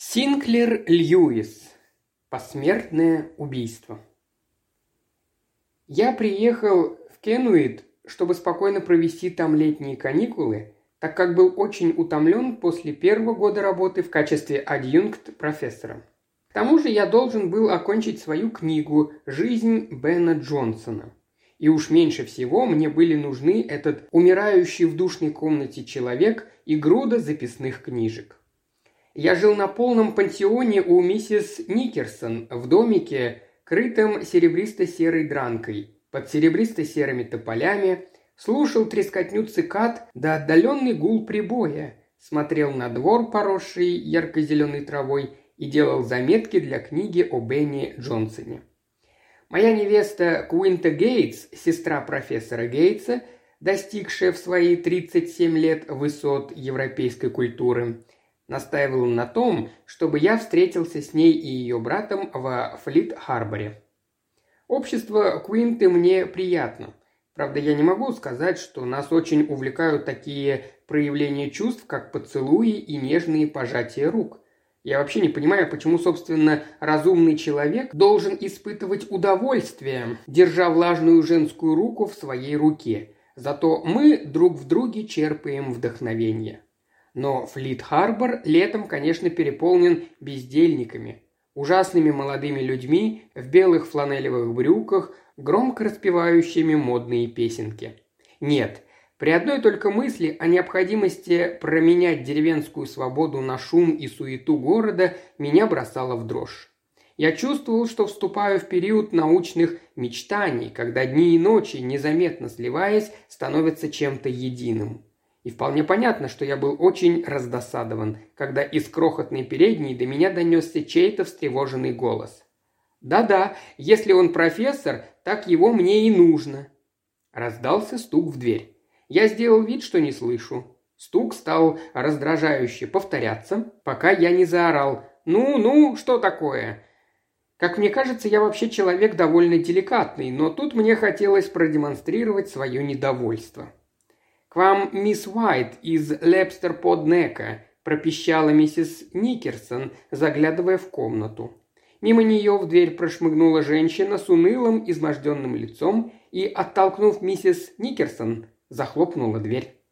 Синклер Льюис. Посмертное убийство. Я приехал в Кенуит, чтобы спокойно провести там летние каникулы, так как был очень утомлен после первого года работы в качестве адъюнкт профессора. К тому же я должен был окончить свою книгу «Жизнь Бена Джонсона». И уж меньше всего мне были нужны этот умирающий в душной комнате человек и груда записных книжек. Я жил на полном пансионе у миссис Никерсон в домике, крытом серебристо-серой дранкой, под серебристо-серыми тополями, слушал трескотню цикад да отдаленный гул прибоя, смотрел на двор, поросший ярко-зеленой травой, и делал заметки для книги о Бенни Джонсоне. Моя невеста Куинта Гейтс, сестра профессора Гейтса, достигшая в свои 37 лет высот европейской культуры – Настаивал на том, чтобы я встретился с ней и ее братом во Флит-Харборе. Общество Куинты мне приятно. Правда, я не могу сказать, что нас очень увлекают такие проявления чувств, как поцелуи и нежные пожатия рук. Я вообще не понимаю, почему, собственно, разумный человек должен испытывать удовольствие, держа влажную женскую руку в своей руке. Зато мы друг в друге черпаем вдохновение. Но Флит-Харбор летом, конечно, переполнен бездельниками, ужасными молодыми людьми в белых фланелевых брюках, громко распевающими модные песенки. Нет, при одной только мысли о необходимости променять деревенскую свободу на шум и суету города меня бросало в дрожь. Я чувствовал, что вступаю в период научных мечтаний, когда дни и ночи, незаметно сливаясь, становятся чем-то единым. И вполне понятно, что я был очень раздосадован, когда из крохотной передней до меня донесся чей-то встревоженный голос. «Да-да, если он профессор, так его мне и нужно». Раздался стук в дверь. Я сделал вид, что не слышу. Стук стал раздражающе повторяться, пока я не заорал «Ну-ну, что такое?» Как мне кажется, я вообще человек довольно деликатный, но тут мне хотелось продемонстрировать свое недовольство. «К вам мисс Уайт из Лепстер-под-Нека», – пропищала миссис Никерсон, заглядывая в комнату. Мимо нее в дверь прошмыгнула женщина с унылым, изможденным лицом и, оттолкнув миссис Никерсон, захлопнула дверь.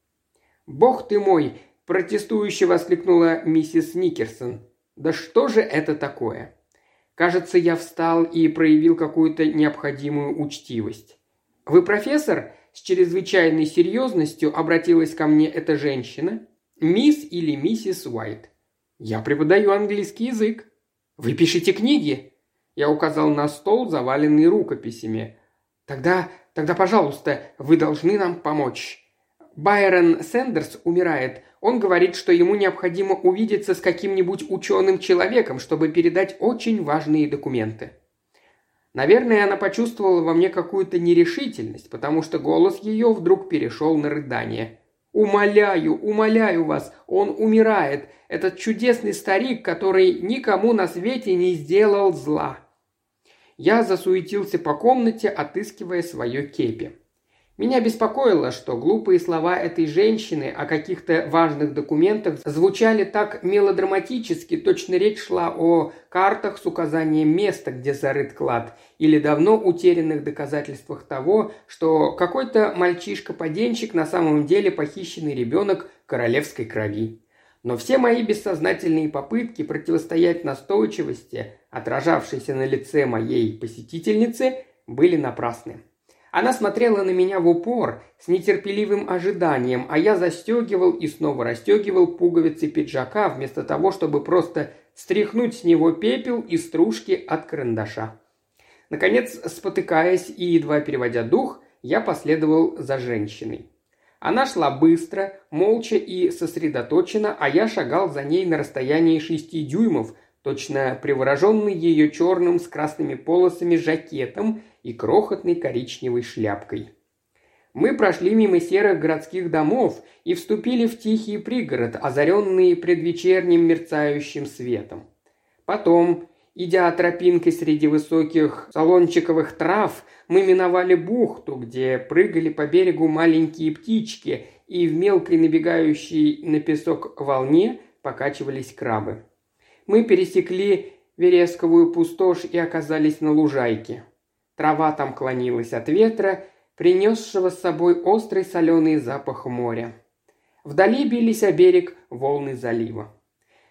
«Бог ты мой!» – протестующе воскликнула миссис Никерсон. «Да что же это такое?» Кажется, я встал и проявил какую-то необходимую учтивость. «Вы профессор?» С чрезвычайной серьезностью обратилась ко мне эта женщина. Мисс или миссис Уайт. Я преподаю английский язык. Вы пишете книги? Я указал на стол, заваленный рукописями. Тогда, тогда, пожалуйста, вы должны нам помочь. Байрон Сэндерс умирает. Он говорит, что ему необходимо увидеться с каким-нибудь ученым человеком, чтобы передать очень важные документы. Наверное, она почувствовала во мне какую-то нерешительность, потому что голос ее вдруг перешел на рыдание. «Умоляю, умоляю вас, он умирает. Этот чудесный старик, который никому на свете не сделал зла». Я засуетился по комнате, отыскивая свое кепи. Меня беспокоило, что глупые слова этой женщины о каких-то важных документах звучали так мелодраматически, точно речь шла о картах с указанием места, где зарыт клад, или давно утерянных доказательствах того, что какой-то мальчишка-поденщик на самом деле похищенный ребенок королевской крови. Но все мои бессознательные попытки противостоять настойчивости, отражавшейся на лице моей посетительницы, были напрасны. Она смотрела на меня в упор, с нетерпеливым ожиданием, а я застегивал и снова расстегивал пуговицы пиджака, вместо того, чтобы просто стряхнуть с него пепел и стружки от карандаша. Наконец, спотыкаясь и едва переводя дух, я последовал за женщиной. Она шла быстро, молча и сосредоточенно, а я шагал за ней на расстоянии шести дюймов, точно привороженный ее черным с красными полосами жакетом и крохотной коричневой шляпкой. Мы прошли мимо серых городских домов и вступили в тихий пригород, озаренный предвечерним мерцающим светом. Потом, идя тропинкой среди высоких салончиковых трав, мы миновали бухту, где прыгали по берегу маленькие птички, и в мелкой набегающей на песок волне покачивались крабы. Мы пересекли Вересковую пустошь и оказались на лужайке. Трава там клонилась от ветра, принесшего с собой острый соленый запах моря. Вдали бились о берег волны залива.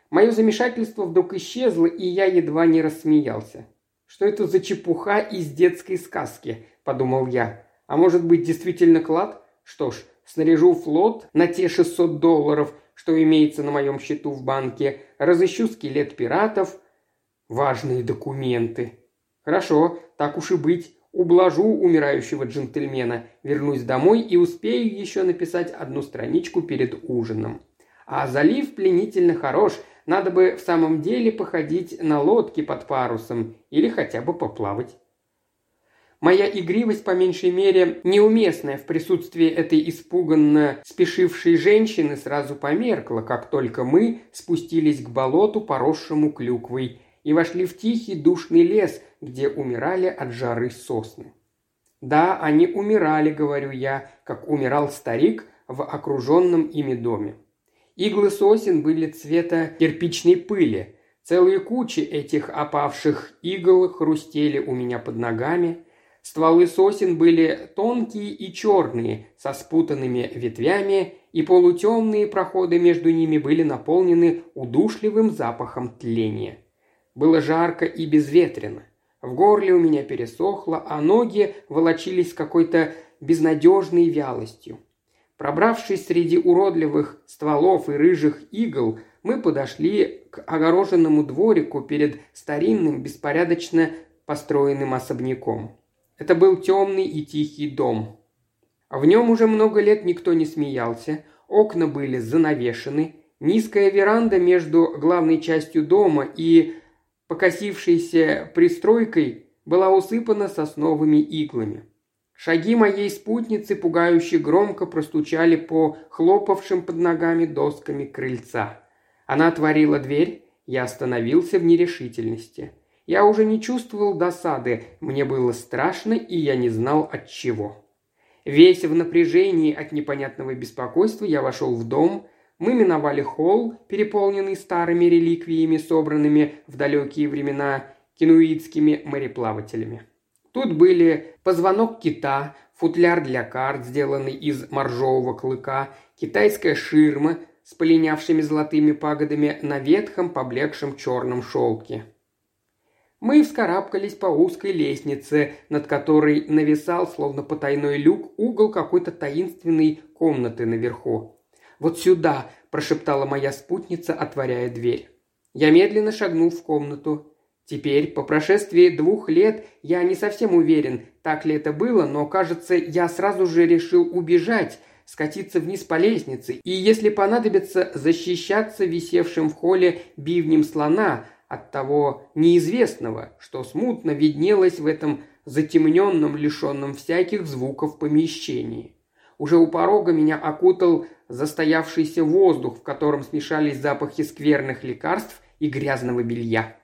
Мое замешательство вдруг исчезло, и я едва не рассмеялся. «Что это за чепуха из детской сказки?» – подумал я. «А может быть, действительно клад? Что ж, снаряжу флот на те 600 долларов, что имеется на моем счету в банке, разыщу скелет пиратов. Важные документы. Хорошо, так уж и быть. Ублажу умирающего джентльмена, вернусь домой и успею еще написать одну страничку перед ужином. А залив пленительно хорош, надо бы в самом деле походить на лодке под парусом или хотя бы поплавать. Моя игривость, по меньшей мере, неуместная в присутствии этой испуганно спешившей женщины, сразу померкла, как только мы спустились к болоту, поросшему клюквой, и вошли в тихий душный лес, где умирали от жары сосны. Да, они умирали, говорю я, как умирал старик в окруженном ими доме. Иглы сосен были цвета кирпичной пыли. Целые кучи этих опавших игл хрустели у меня под ногами. Стволы сосен были тонкие и черные, со спутанными ветвями, и полутемные проходы между ними были наполнены удушливым запахом тления. Было жарко и безветренно. В горле у меня пересохло, а ноги волочились какой-то безнадежной вялостью. Пробравшись среди уродливых стволов и рыжих игл, мы подошли к огороженному дворику перед старинным, беспорядочно построенным особняком. Это был темный и тихий дом. В нем уже много лет никто не смеялся, окна были занавешены, низкая веранда между главной частью дома и покосившейся пристройкой была усыпана сосновыми иглами. Шаги моей спутницы пугающе громко простучали по хлопавшим под ногами досками крыльца. Она отворила дверь, я остановился в нерешительности – я уже не чувствовал досады, мне было страшно, и я не знал от чего. Весь в напряжении от непонятного беспокойства я вошел в дом, мы миновали холл, переполненный старыми реликвиями, собранными в далекие времена кинуитскими мореплавателями. Тут были позвонок кита, футляр для карт, сделанный из моржового клыка, китайская ширма с полинявшими золотыми пагодами на ветхом поблекшем черном шелке. Мы вскарабкались по узкой лестнице, над которой нависал, словно потайной люк, угол какой-то таинственной комнаты наверху. «Вот сюда!» – прошептала моя спутница, отворяя дверь. Я медленно шагнул в комнату. Теперь, по прошествии двух лет, я не совсем уверен, так ли это было, но, кажется, я сразу же решил убежать, скатиться вниз по лестнице и, если понадобится, защищаться висевшим в холле бивнем слона, от того неизвестного, что смутно виднелось в этом затемненном, лишенном всяких звуков помещении. Уже у порога меня окутал застоявшийся воздух, в котором смешались запахи скверных лекарств и грязного белья.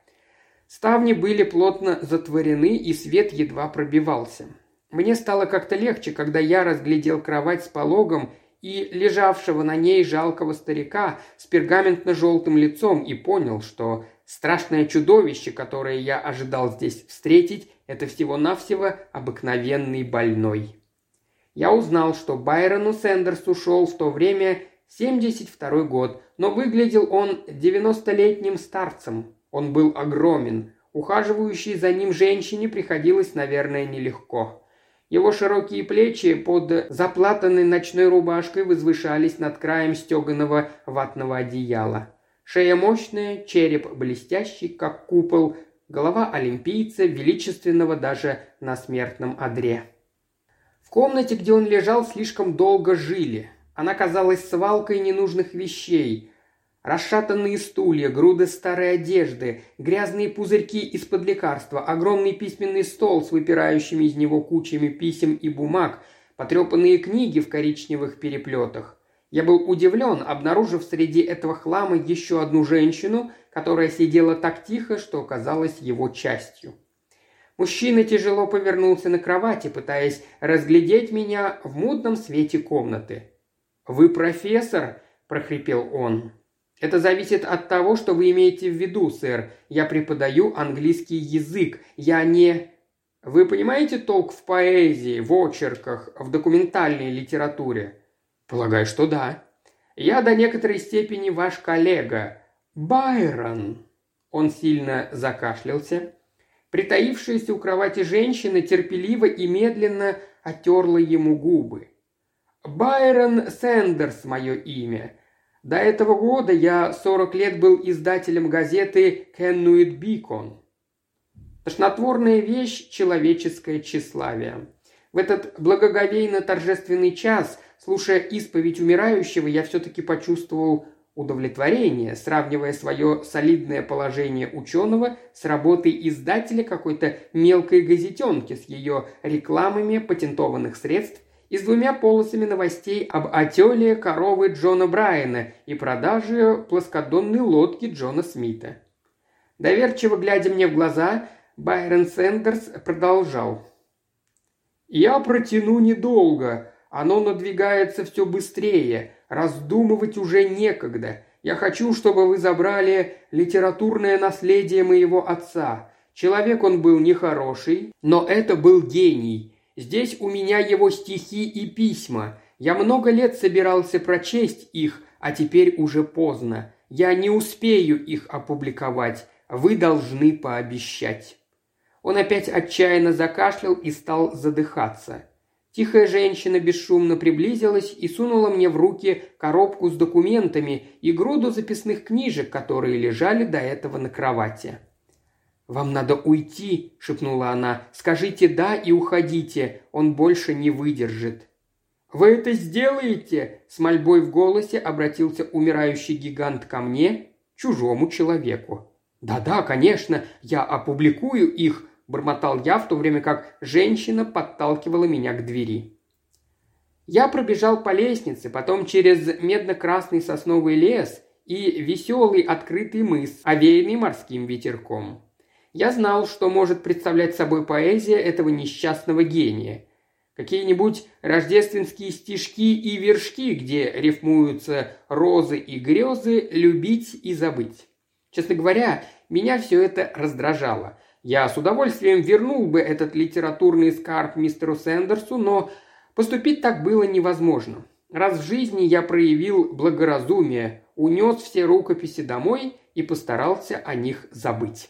Ставни были плотно затворены, и свет едва пробивался. Мне стало как-то легче, когда я разглядел кровать с пологом и лежавшего на ней жалкого старика с пергаментно-желтым лицом и понял, что Страшное чудовище, которое я ожидал здесь встретить, это всего-навсего обыкновенный больной. Я узнал, что Байрону Сэндерсу шел в то время 72 год, но выглядел он 90-летним старцем. Он был огромен. Ухаживающей за ним женщине приходилось, наверное, нелегко. Его широкие плечи под заплатанной ночной рубашкой возвышались над краем стеганого ватного одеяла. Шея мощная, череп блестящий, как купол, голова олимпийца, величественного даже на смертном одре. В комнате, где он лежал, слишком долго жили. Она казалась свалкой ненужных вещей. Расшатанные стулья, груды старой одежды, грязные пузырьки из-под лекарства, огромный письменный стол с выпирающими из него кучами писем и бумаг, потрепанные книги в коричневых переплетах. Я был удивлен, обнаружив среди этого хлама еще одну женщину, которая сидела так тихо, что казалась его частью. Мужчина тяжело повернулся на кровати, пытаясь разглядеть меня в мутном свете комнаты. «Вы профессор?» – прохрипел он. Это зависит от того, что вы имеете в виду, сэр. Я преподаю английский язык. Я не... Вы понимаете толк в поэзии, в очерках, в документальной литературе? Полагаю, что да. Я до некоторой степени ваш коллега. Байрон. Он сильно закашлялся. Притаившаяся у кровати женщина терпеливо и медленно отерла ему губы. «Байрон Сэндерс – мое имя. До этого года я 40 лет был издателем газеты «Кеннуит Бикон». Тошнотворная вещь – человеческое тщеславие. В этот благоговейно-торжественный час, слушая исповедь умирающего, я все-таки почувствовал удовлетворение, сравнивая свое солидное положение ученого с работой издателя какой-то мелкой газетенки с ее рекламами патентованных средств и с двумя полосами новостей об отеле коровы Джона Брайана и продаже плоскодонной лодки Джона Смита. Доверчиво глядя мне в глаза, Байрон Сэндерс продолжал. «Я протяну недолго. Оно надвигается все быстрее. Раздумывать уже некогда. Я хочу, чтобы вы забрали литературное наследие моего отца. Человек он был нехороший, но это был гений. Здесь у меня его стихи и письма. Я много лет собирался прочесть их, а теперь уже поздно. Я не успею их опубликовать. Вы должны пообещать». Он опять отчаянно закашлял и стал задыхаться. Тихая женщина бесшумно приблизилась и сунула мне в руки коробку с документами и груду записных книжек, которые лежали до этого на кровати. «Вам надо уйти», – шепнула она. «Скажите «да» и уходите. Он больше не выдержит». «Вы это сделаете?» – с мольбой в голосе обратился умирающий гигант ко мне, чужому человеку. «Да-да, конечно, я опубликую их», бормотал я, в то время как женщина подталкивала меня к двери. Я пробежал по лестнице, потом через медно-красный сосновый лес и веселый открытый мыс, овеянный морским ветерком. Я знал, что может представлять собой поэзия этого несчастного гения. Какие-нибудь рождественские стишки и вершки, где рифмуются розы и грезы, любить и забыть. Честно говоря, меня все это раздражало – я с удовольствием вернул бы этот литературный скарб мистеру Сэндерсу, но поступить так было невозможно. Раз в жизни я проявил благоразумие, унес все рукописи домой и постарался о них забыть.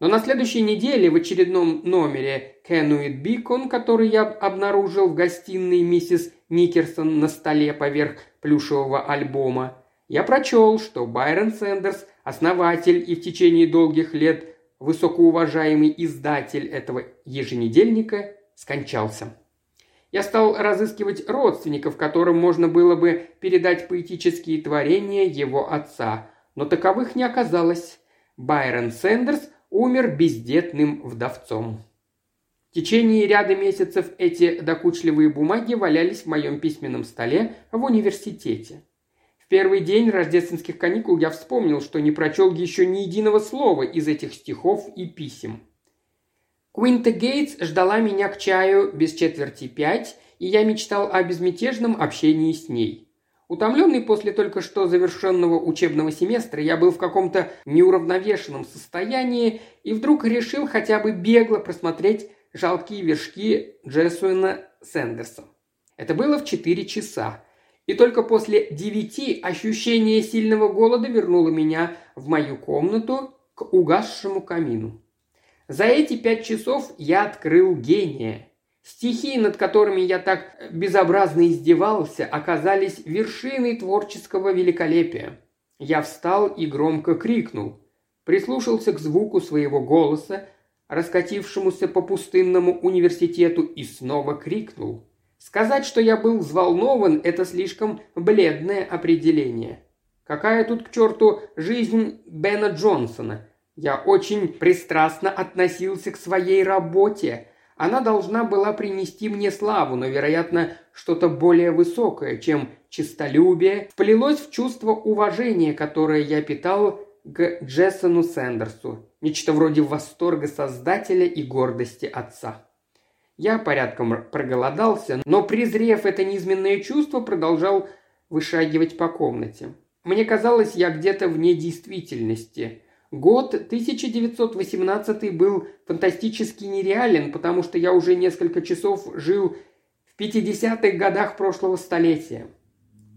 Но на следующей неделе в очередном номере «Кенуит Бикон», который я обнаружил в гостиной миссис Никерсон на столе поверх плюшевого альбома, я прочел, что Байрон Сэндерс, основатель и в течение долгих лет высокоуважаемый издатель этого еженедельника, скончался. Я стал разыскивать родственников, которым можно было бы передать поэтические творения его отца, но таковых не оказалось. Байрон Сэндерс умер бездетным вдовцом. В течение ряда месяцев эти докучливые бумаги валялись в моем письменном столе в университете первый день рождественских каникул я вспомнил, что не прочел еще ни единого слова из этих стихов и писем. Куинта Гейтс ждала меня к чаю без четверти пять, и я мечтал о безмятежном общении с ней. Утомленный после только что завершенного учебного семестра, я был в каком-то неуравновешенном состоянии и вдруг решил хотя бы бегло просмотреть жалкие вершки Джессуэна Сэндерса. Это было в четыре часа. И только после девяти ощущение сильного голода вернуло меня в мою комнату к угасшему камину. За эти пять часов я открыл гения. Стихи, над которыми я так безобразно издевался, оказались вершиной творческого великолепия. Я встал и громко крикнул. Прислушался к звуку своего голоса, раскатившемуся по пустынному университету, и снова крикнул – Сказать, что я был взволнован, это слишком бледное определение. Какая тут к черту жизнь Бена Джонсона? Я очень пристрастно относился к своей работе. Она должна была принести мне славу, но, вероятно, что-то более высокое, чем честолюбие, вплелось в чувство уважения, которое я питал к Джессону Сэндерсу. Нечто вроде восторга создателя и гордости отца. Я порядком проголодался, но, презрев это низменное чувство, продолжал вышагивать по комнате. Мне казалось, я где-то вне действительности. Год 1918 был фантастически нереален, потому что я уже несколько часов жил в 50-х годах прошлого столетия.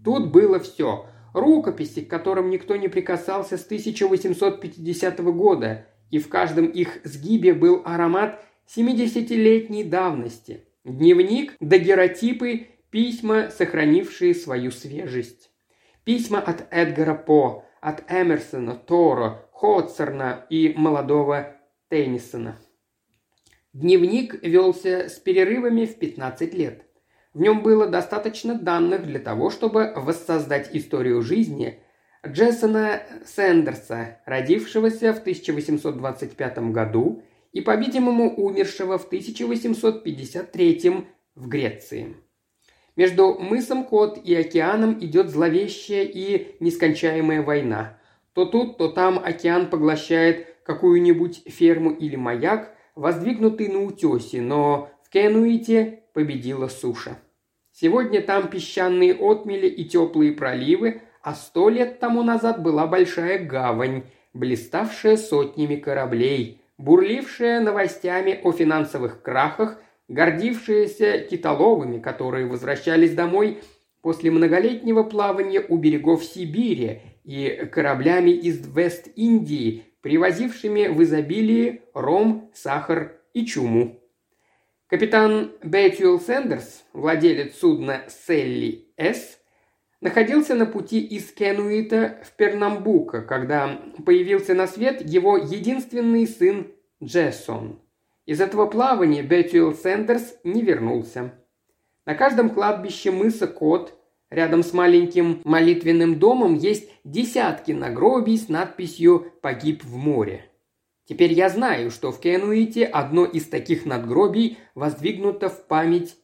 Тут было все. Рукописи, к которым никто не прикасался с 1850 года, и в каждом их сгибе был аромат 70-летней давности. Дневник, дагеротипы, письма, сохранившие свою свежесть. Письма от Эдгара По, от Эмерсона, Торо, Хотсерна и молодого Теннисона. Дневник велся с перерывами в 15 лет. В нем было достаточно данных для того, чтобы воссоздать историю жизни Джессона Сэндерса, родившегося в 1825 году и, по-видимому, умершего в 1853 в Греции. Между мысом Кот и океаном идет зловещая и нескончаемая война. То тут, то там океан поглощает какую-нибудь ферму или маяк, воздвигнутый на утесе, но в Кенуите победила суша. Сегодня там песчаные отмели и теплые проливы, а сто лет тому назад была большая гавань, блиставшая сотнями кораблей, бурлившая новостями о финансовых крахах гордившиеся китоловыми, которые возвращались домой после многолетнего плавания у берегов Сибири и кораблями из Вест-Индии, привозившими в изобилии ром, сахар и чуму. Капитан Бэтюэл Сэндерс, владелец судна Селли С, находился на пути из Кенуита в Пернамбука, когда появился на свет его единственный сын Джессон – из этого плавания Бетюэл Сэндерс не вернулся. На каждом кладбище мыса Кот, рядом с маленьким молитвенным домом, есть десятки нагробий с надписью «Погиб в море». Теперь я знаю, что в Кенуите одно из таких надгробий воздвигнуто в память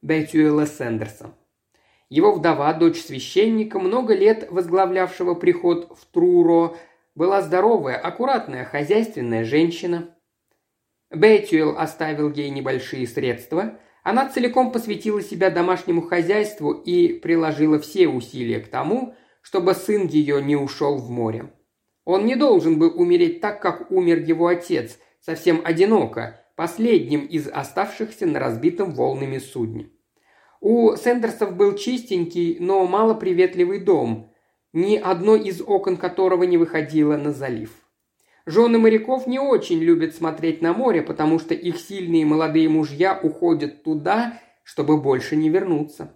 Бетюэла Сэндерса. Его вдова, дочь священника, много лет возглавлявшего приход в Труро, была здоровая, аккуратная, хозяйственная женщина – Бэтюэл оставил ей небольшие средства. Она целиком посвятила себя домашнему хозяйству и приложила все усилия к тому, чтобы сын ее не ушел в море. Он не должен был умереть так, как умер его отец, совсем одиноко, последним из оставшихся на разбитом волнами судне. У Сендерсов был чистенький, но малоприветливый дом, ни одно из окон которого не выходило на залив. Жены моряков не очень любят смотреть на море, потому что их сильные молодые мужья уходят туда, чтобы больше не вернуться.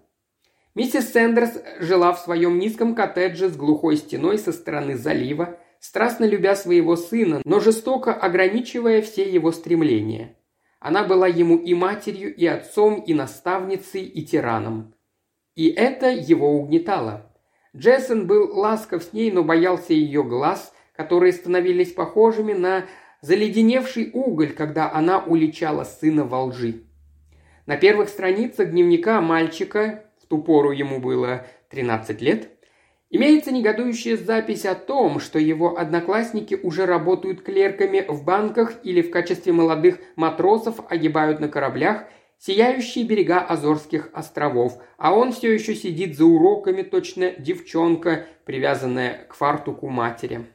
Миссис Сэндерс жила в своем низком коттедже с глухой стеной со стороны залива, страстно любя своего сына, но жестоко ограничивая все его стремления. Она была ему и матерью, и отцом, и наставницей, и тираном. И это его угнетало. Джессон был ласков с ней, но боялся ее глаз, которые становились похожими на заледеневший уголь, когда она уличала сына во лжи. На первых страницах дневника мальчика, в ту пору ему было 13 лет, имеется негодующая запись о том, что его одноклассники уже работают клерками в банках или в качестве молодых матросов огибают на кораблях сияющие берега Азорских островов, а он все еще сидит за уроками, точно девчонка, привязанная к фартуку матери.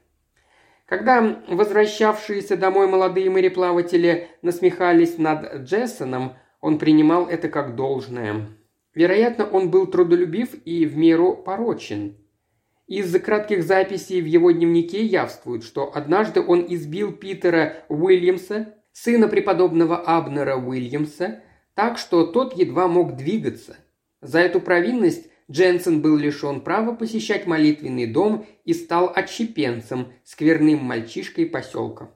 Когда возвращавшиеся домой молодые мореплаватели насмехались над Джессоном, он принимал это как должное. Вероятно, он был трудолюбив и в меру порочен. Из кратких записей в его дневнике явствует, что однажды он избил Питера Уильямса, сына преподобного Абнера Уильямса, так что тот едва мог двигаться. За эту провинность Дженсен был лишен права посещать молитвенный дом и стал отщепенцем, скверным мальчишкой поселка.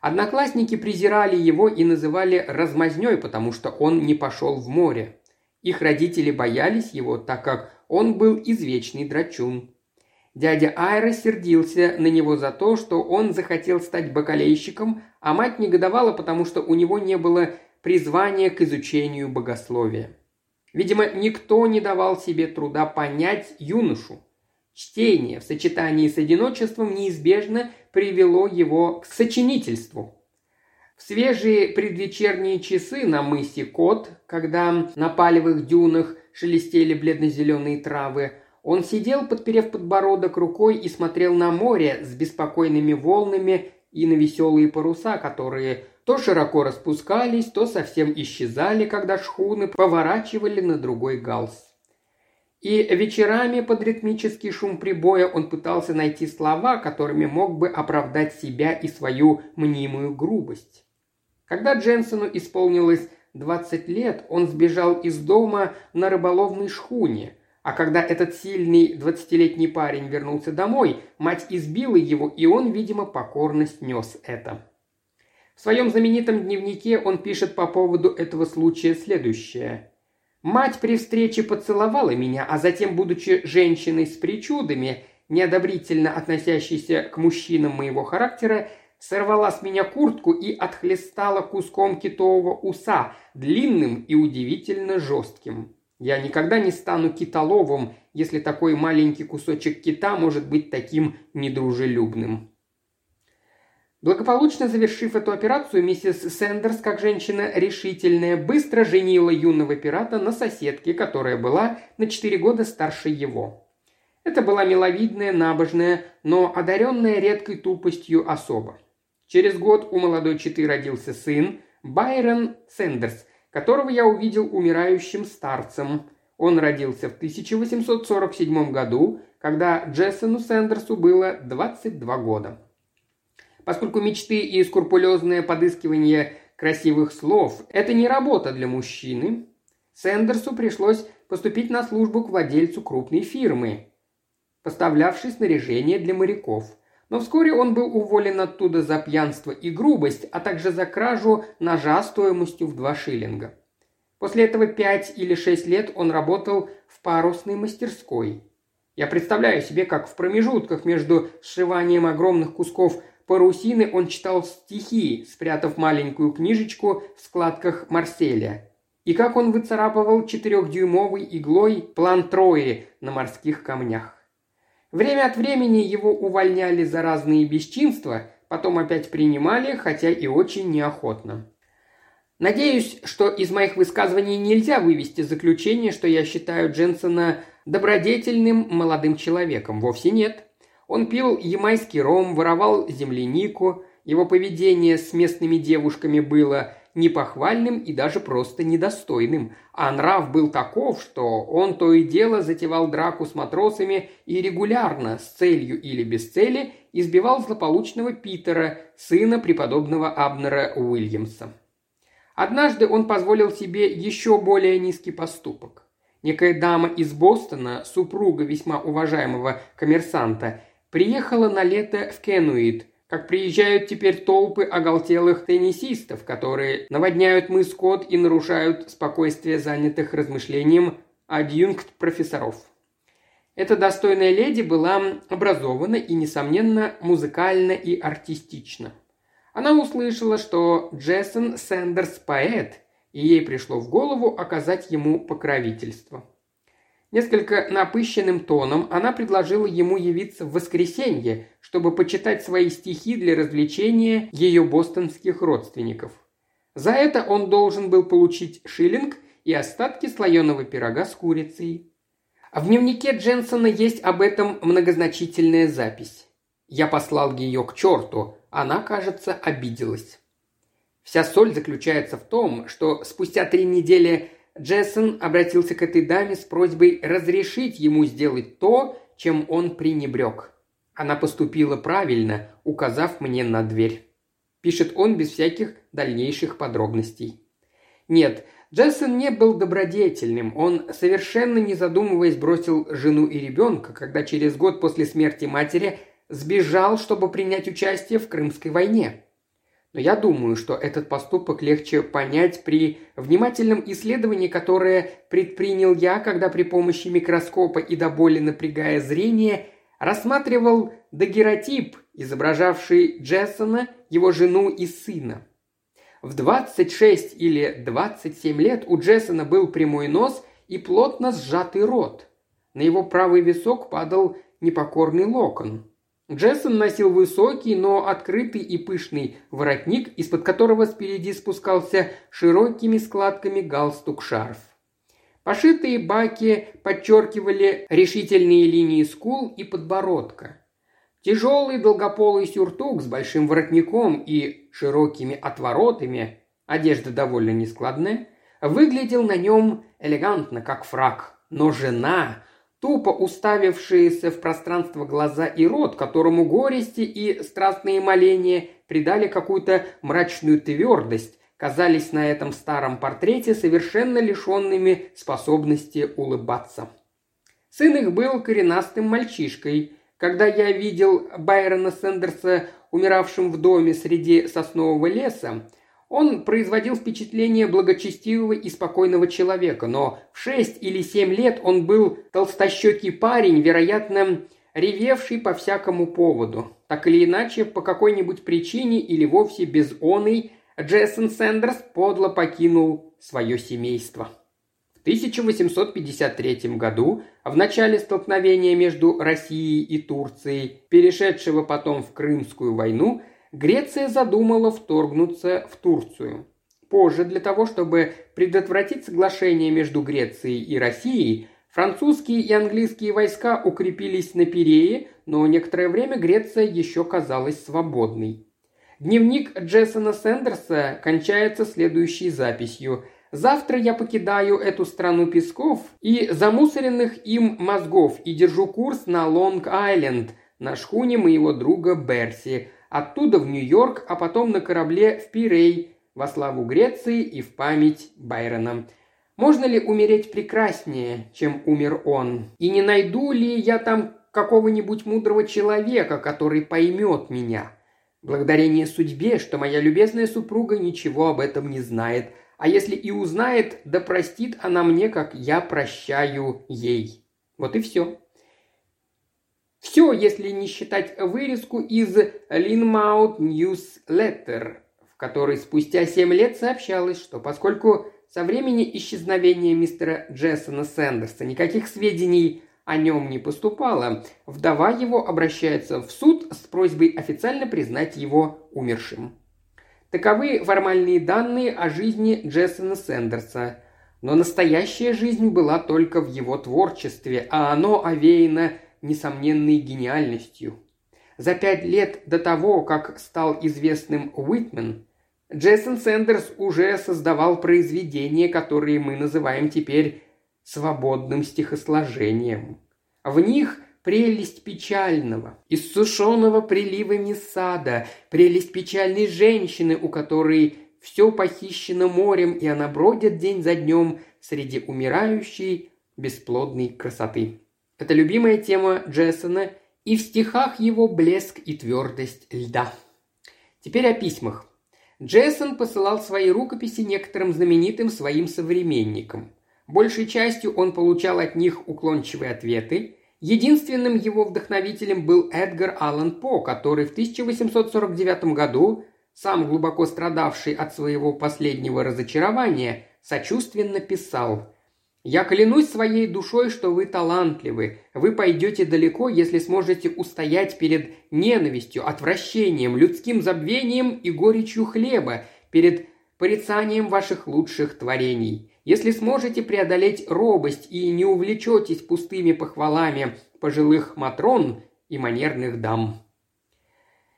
Одноклассники презирали его и называли размазней, потому что он не пошел в море. Их родители боялись его, так как он был извечный драчун. Дядя Айра сердился на него за то, что он захотел стать бакалейщиком, а мать негодовала, потому что у него не было призвания к изучению богословия. Видимо, никто не давал себе труда понять юношу. Чтение в сочетании с одиночеством неизбежно привело его к сочинительству. В свежие предвечерние часы на мысе Кот, когда на палевых дюнах шелестели бледно-зеленые травы, Он сидел, подперев подбородок рукой и смотрел на море с беспокойными волнами и на веселые паруса, которые то широко распускались, то совсем исчезали, когда шхуны поворачивали на другой галс. И вечерами под ритмический шум прибоя он пытался найти слова, которыми мог бы оправдать себя и свою мнимую грубость. Когда Дженсону исполнилось 20 лет, он сбежал из дома на рыболовной шхуне, а когда этот сильный 20-летний парень вернулся домой, мать избила его, и он, видимо, покорно снес это. В своем знаменитом дневнике он пишет по поводу этого случая следующее. «Мать при встрече поцеловала меня, а затем, будучи женщиной с причудами, неодобрительно относящейся к мужчинам моего характера, сорвала с меня куртку и отхлестала куском китового уса, длинным и удивительно жестким. Я никогда не стану китоловым, если такой маленький кусочек кита может быть таким недружелюбным. Благополучно завершив эту операцию, миссис Сэндерс, как женщина решительная, быстро женила юного пирата на соседке, которая была на четыре года старше его. Это была миловидная, набожная, но одаренная редкой тупостью особа. Через год у молодой четы родился сын Байрон Сэндерс, которого я увидел умирающим старцем. Он родился в 1847 году, когда Джессону Сэндерсу было 22 года. Поскольку мечты и скрупулезное подыскивание красивых слов – это не работа для мужчины, Сэндерсу пришлось поступить на службу к владельцу крупной фирмы, поставлявшей снаряжение для моряков. Но вскоре он был уволен оттуда за пьянство и грубость, а также за кражу ножа стоимостью в два шиллинга. После этого пять или шесть лет он работал в парусной мастерской. Я представляю себе, как в промежутках между сшиванием огромных кусков парусины он читал стихи, спрятав маленькую книжечку в складках Марселя. И как он выцарапывал четырехдюймовой иглой план Трои на морских камнях. Время от времени его увольняли за разные бесчинства, потом опять принимали, хотя и очень неохотно. Надеюсь, что из моих высказываний нельзя вывести заключение, что я считаю Дженсона добродетельным молодым человеком. Вовсе нет. Он пил ямайский ром, воровал землянику, его поведение с местными девушками было непохвальным и даже просто недостойным, а нрав был таков, что он то и дело затевал драку с матросами и регулярно, с целью или без цели, избивал злополучного Питера, сына преподобного Абнера Уильямса. Однажды он позволил себе еще более низкий поступок. Некая дама из Бостона, супруга весьма уважаемого коммерсанта, приехала на лето в Кенуит, как приезжают теперь толпы оголтелых теннисистов, которые наводняют мыс Кот и нарушают спокойствие занятых размышлением адъюнкт профессоров. Эта достойная леди была образована и, несомненно, музыкальна и артистична. Она услышала, что Джессон Сэндерс поэт, и ей пришло в голову оказать ему покровительство – Несколько напыщенным тоном она предложила ему явиться в воскресенье, чтобы почитать свои стихи для развлечения ее бостонских родственников. За это он должен был получить шиллинг и остатки слоеного пирога с курицей. В дневнике Дженсона есть об этом многозначительная запись. Я послал ее к черту, она, кажется, обиделась. Вся соль заключается в том, что спустя три недели Джессон обратился к этой даме с просьбой разрешить ему сделать то, чем он пренебрег. Она поступила правильно, указав мне на дверь. Пишет он без всяких дальнейших подробностей. Нет, Джессон не был добродетельным. Он, совершенно не задумываясь, бросил жену и ребенка, когда через год после смерти матери сбежал, чтобы принять участие в Крымской войне. Но я думаю, что этот поступок легче понять при внимательном исследовании, которое предпринял я, когда при помощи микроскопа и до боли напрягая зрение рассматривал дагеротип, изображавший Джессона, его жену и сына. В 26 или 27 лет у Джессона был прямой нос и плотно сжатый рот. На его правый висок падал непокорный локон. Джессон носил высокий, но открытый и пышный воротник, из-под которого спереди спускался широкими складками галстук-шарф. Пошитые баки подчеркивали решительные линии скул и подбородка. Тяжелый долгополый сюртук с большим воротником и широкими отворотами, одежда довольно нескладная, выглядел на нем элегантно, как фраг. Но жена, тупо уставившиеся в пространство глаза и рот, которому горести и страстные моления придали какую-то мрачную твердость, казались на этом старом портрете совершенно лишенными способности улыбаться. Сын их был коренастым мальчишкой. Когда я видел Байрона Сендерса умиравшим в доме среди соснового леса, он производил впечатление благочестивого и спокойного человека, но в шесть или семь лет он был толстощекий парень, вероятно, ревевший по всякому поводу. Так или иначе, по какой-нибудь причине или вовсе без оной, Джессон Сэндерс подло покинул свое семейство. В 1853 году, в начале столкновения между Россией и Турцией, перешедшего потом в Крымскую войну, Греция задумала вторгнуться в Турцию. Позже, для того, чтобы предотвратить соглашение между Грецией и Россией, французские и английские войска укрепились на Пирее, но некоторое время Греция еще казалась свободной. Дневник Джессона Сэндерса кончается следующей записью. «Завтра я покидаю эту страну песков и замусоренных им мозгов и держу курс на Лонг-Айленд на шхуне моего друга Берси, оттуда в Нью-Йорк, а потом на корабле в Пирей, во славу Греции и в память Байрона. Можно ли умереть прекраснее, чем умер он? И не найду ли я там какого-нибудь мудрого человека, который поймет меня?» Благодарение судьбе, что моя любезная супруга ничего об этом не знает. А если и узнает, да простит она мне, как я прощаю ей. Вот и все. Все, если не считать вырезку из Linmouth Newsletter, в которой спустя семь лет сообщалось, что поскольку со времени исчезновения мистера Джессона Сэндерса никаких сведений о нем не поступало, вдова его обращается в суд с просьбой официально признать его умершим. Таковы формальные данные о жизни Джессона Сэндерса. Но настоящая жизнь была только в его творчестве, а оно овеяно несомненной гениальностью. За пять лет до того, как стал известным Уитмен, Джессон Сэндерс уже создавал произведения, которые мы называем теперь свободным стихосложением. В них прелесть печального, иссушенного приливами сада, прелесть печальной женщины, у которой все похищено морем, и она бродит день за днем среди умирающей бесплодной красоты. Это любимая тема Джессона, и в стихах его блеск и твердость льда. Теперь о письмах. Джессон посылал свои рукописи некоторым знаменитым своим современникам. Большей частью он получал от них уклончивые ответы. Единственным его вдохновителем был Эдгар Аллан По, который в 1849 году, сам глубоко страдавший от своего последнего разочарования, сочувственно писал «Я клянусь своей душой, что вы талантливы. Вы пойдете далеко, если сможете устоять перед ненавистью, отвращением, людским забвением и горечью хлеба, перед порицанием ваших лучших творений. Если сможете преодолеть робость и не увлечетесь пустыми похвалами пожилых матрон и манерных дам.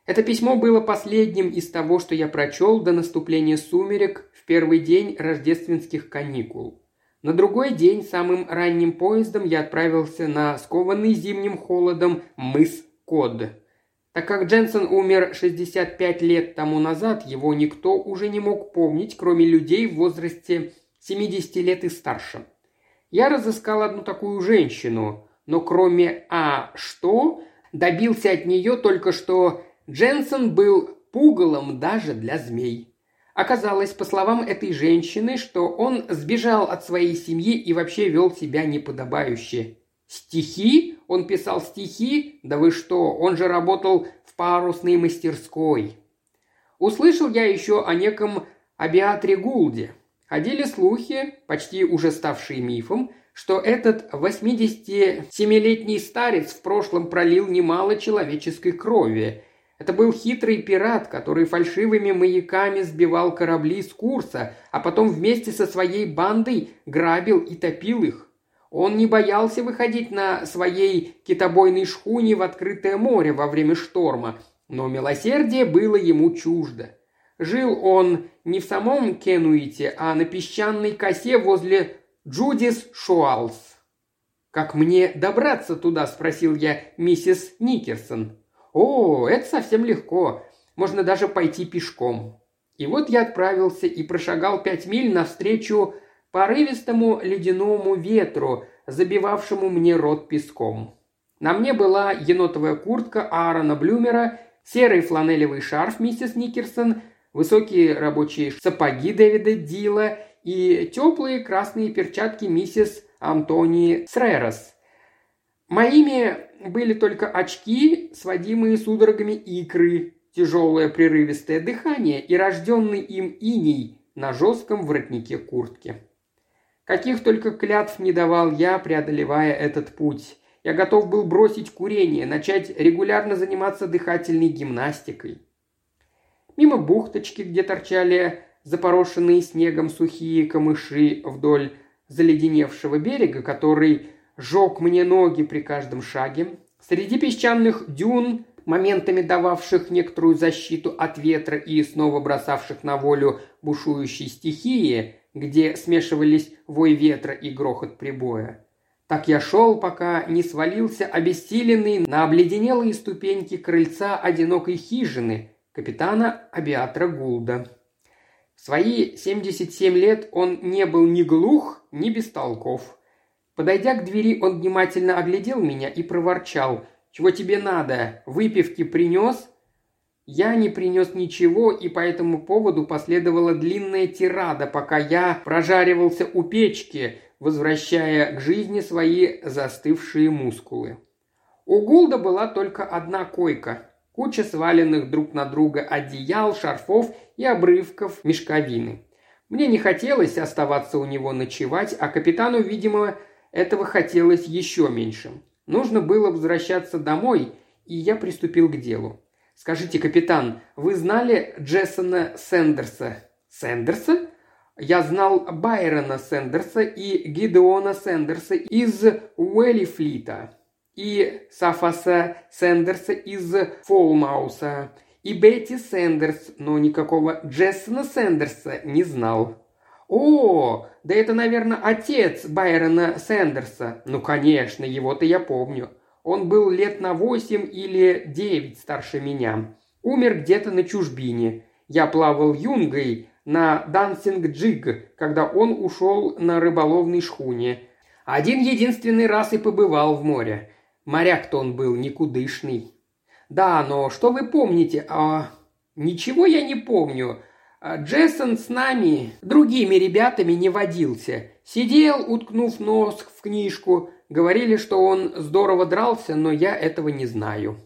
Это письмо было последним из того, что я прочел до наступления сумерек в первый день рождественских каникул. На другой день самым ранним поездом я отправился на скованный зимним холодом мыс Код. Так как Дженсен умер 65 лет тому назад, его никто уже не мог помнить, кроме людей в возрасте 70 лет и старше. Я разыскал одну такую женщину, но кроме «а что?» добился от нее только что Дженсен был пугалом даже для змей. Оказалось, по словам этой женщины, что он сбежал от своей семьи и вообще вел себя неподобающе. Стихи? Он писал стихи? Да вы что, он же работал в парусной мастерской. Услышал я еще о неком Абиатре Гулде. Ходили слухи, почти уже ставшие мифом, что этот 87-летний старец в прошлом пролил немало человеческой крови. Это был хитрый пират, который фальшивыми маяками сбивал корабли с курса, а потом вместе со своей бандой грабил и топил их. Он не боялся выходить на своей китобойной шхуне в открытое море во время шторма, но милосердие было ему чуждо. Жил он не в самом Кенуите, а на песчаной косе возле Джудис Шуалс. «Как мне добраться туда?» – спросил я миссис Никерсон. «О, это совсем легко. Можно даже пойти пешком». И вот я отправился и прошагал пять миль навстречу порывистому ледяному ветру, забивавшему мне рот песком. На мне была енотовая куртка Аарона Блюмера, серый фланелевый шарф миссис Никерсон, высокие рабочие сапоги Дэвида Дила и теплые красные перчатки миссис Антонии Срерос. Моими были только очки, сводимые судорогами икры, тяжелое прерывистое дыхание и рожденный им иней на жестком воротнике куртки. Каких только клятв не давал я, преодолевая этот путь. Я готов был бросить курение, начать регулярно заниматься дыхательной гимнастикой. Мимо бухточки, где торчали запорошенные снегом сухие камыши вдоль заледеневшего берега, который жег мне ноги при каждом шаге, среди песчаных дюн, моментами дававших некоторую защиту от ветра и снова бросавших на волю бушующей стихии, где смешивались вой ветра и грохот прибоя. Так я шел, пока не свалился обессиленный на обледенелые ступеньки крыльца одинокой хижины капитана Абиатра Гулда. В свои 77 лет он не был ни глух, ни бестолков. Подойдя к двери, он внимательно оглядел меня и проворчал. «Чего тебе надо? Выпивки принес?» Я не принес ничего, и по этому поводу последовала длинная тирада, пока я прожаривался у печки, возвращая к жизни свои застывшие мускулы. У Гулда была только одна койка, куча сваленных друг на друга одеял, шарфов и обрывков мешковины. Мне не хотелось оставаться у него ночевать, а капитану, видимо, этого хотелось еще меньше. Нужно было возвращаться домой, и я приступил к делу. Скажите, капитан, вы знали Джессона Сендерса? Сендерса? Я знал Байрона Сендерса и Гидеона Сендерса из Уэллифлита, и Сафаса Сендерса из Фолмауса, и Бетти Сендерс, но никакого Джессона Сендерса не знал. «О, да это, наверное, отец Байрона Сендерса. Ну, конечно, его-то я помню. Он был лет на восемь или девять старше меня. Умер где-то на чужбине. Я плавал юнгой на Дансинг-Джиг, когда он ушел на рыболовной шхуне. Один единственный раз и побывал в море. Моряк-то он был никудышный. Да, но что вы помните? А... Ничего я не помню. А Джессон с нами, другими ребятами, не водился. Сидел, уткнув нос в книжку, Говорили, что он здорово дрался, но я этого не знаю.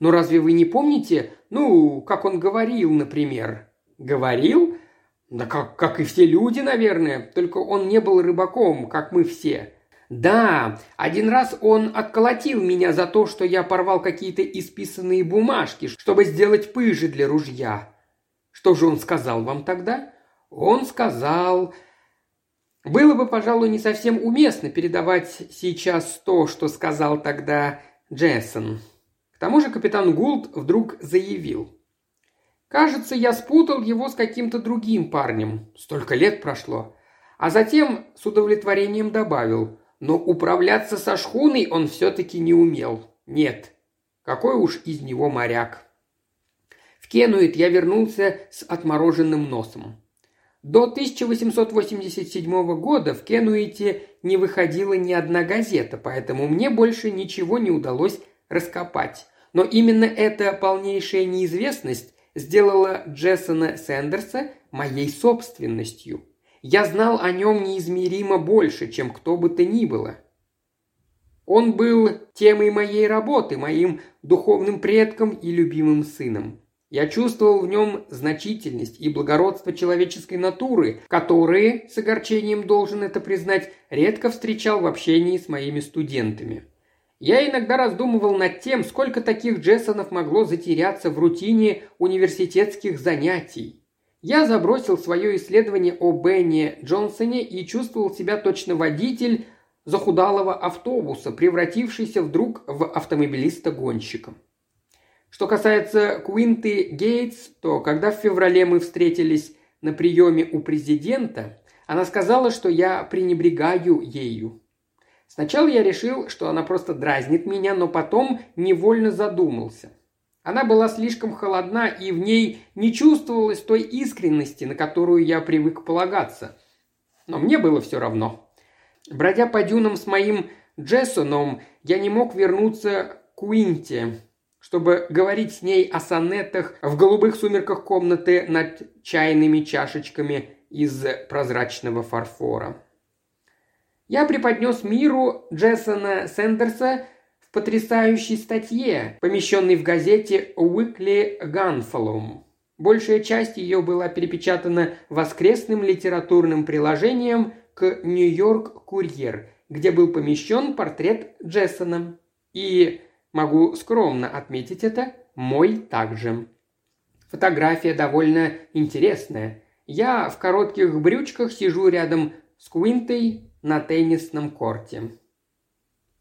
Но разве вы не помните, ну, как он говорил, например? Говорил? Да как, как и все люди, наверное, только он не был рыбаком, как мы все. Да, один раз он отколотил меня за то, что я порвал какие-то исписанные бумажки, чтобы сделать пыжи для ружья. Что же он сказал вам тогда? Он сказал, было бы, пожалуй, не совсем уместно передавать сейчас то, что сказал тогда Джессон. К тому же капитан Гулд вдруг заявил. «Кажется, я спутал его с каким-то другим парнем. Столько лет прошло». А затем с удовлетворением добавил. «Но управляться со шхуной он все-таки не умел. Нет. Какой уж из него моряк». Кенуит я вернулся с отмороженным носом. До 1887 года в Кенуите не выходила ни одна газета, поэтому мне больше ничего не удалось раскопать. Но именно эта полнейшая неизвестность сделала Джессона Сэндерса моей собственностью. Я знал о нем неизмеримо больше, чем кто бы то ни было. Он был темой моей работы, моим духовным предком и любимым сыном. Я чувствовал в нем значительность и благородство человеческой натуры, которые, с огорчением должен это признать, редко встречал в общении с моими студентами. Я иногда раздумывал над тем, сколько таких Джессонов могло затеряться в рутине университетских занятий. Я забросил свое исследование о Бенне Джонсоне и чувствовал себя точно водитель захудалого автобуса, превратившийся вдруг в автомобилиста-гонщика. Что касается Куинты Гейтс, то когда в феврале мы встретились на приеме у президента, она сказала, что я пренебрегаю ею. Сначала я решил, что она просто дразнит меня, но потом невольно задумался. Она была слишком холодна, и в ней не чувствовалось той искренности, на которую я привык полагаться. Но мне было все равно. Бродя по дюнам с моим Джессоном, я не мог вернуться к Уинте, чтобы говорить с ней о сонетах в голубых сумерках комнаты над чайными чашечками из прозрачного фарфора. Я преподнес миру Джессона Сендерса в потрясающей статье, помещенной в газете Weekly Gunfallow. Большая часть ее была перепечатана воскресным литературным приложением к «Нью-Йорк Курьер», где был помещен портрет Джессона. И, могу скромно отметить это, мой также. Фотография довольно интересная. Я в коротких брючках сижу рядом с Куинтой на теннисном корте.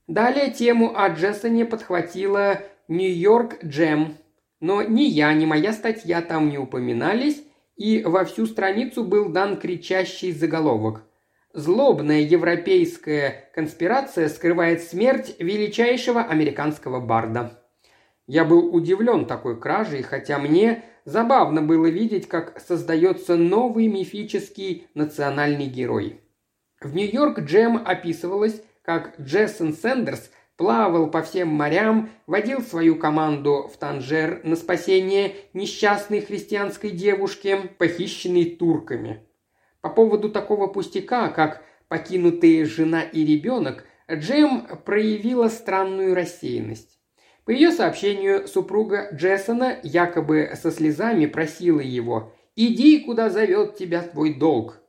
Далее тему о Джессоне подхватила «Нью-Йорк Джем», но ни я, ни моя статья там не упоминались, и во всю страницу был дан кричащий заголовок. Злобная европейская конспирация скрывает смерть величайшего американского барда. Я был удивлен такой кражей, хотя мне забавно было видеть, как создается новый мифический национальный герой. В Нью-Йорк Джем описывалось, как Джессон Сэндерс плавал по всем морям, водил свою команду в Танжер на спасение несчастной христианской девушки, похищенной турками. По поводу такого пустяка, как покинутые жена и ребенок, Джем проявила странную рассеянность. По ее сообщению, супруга Джессона якобы со слезами просила его «Иди, куда зовет тебя твой долг»,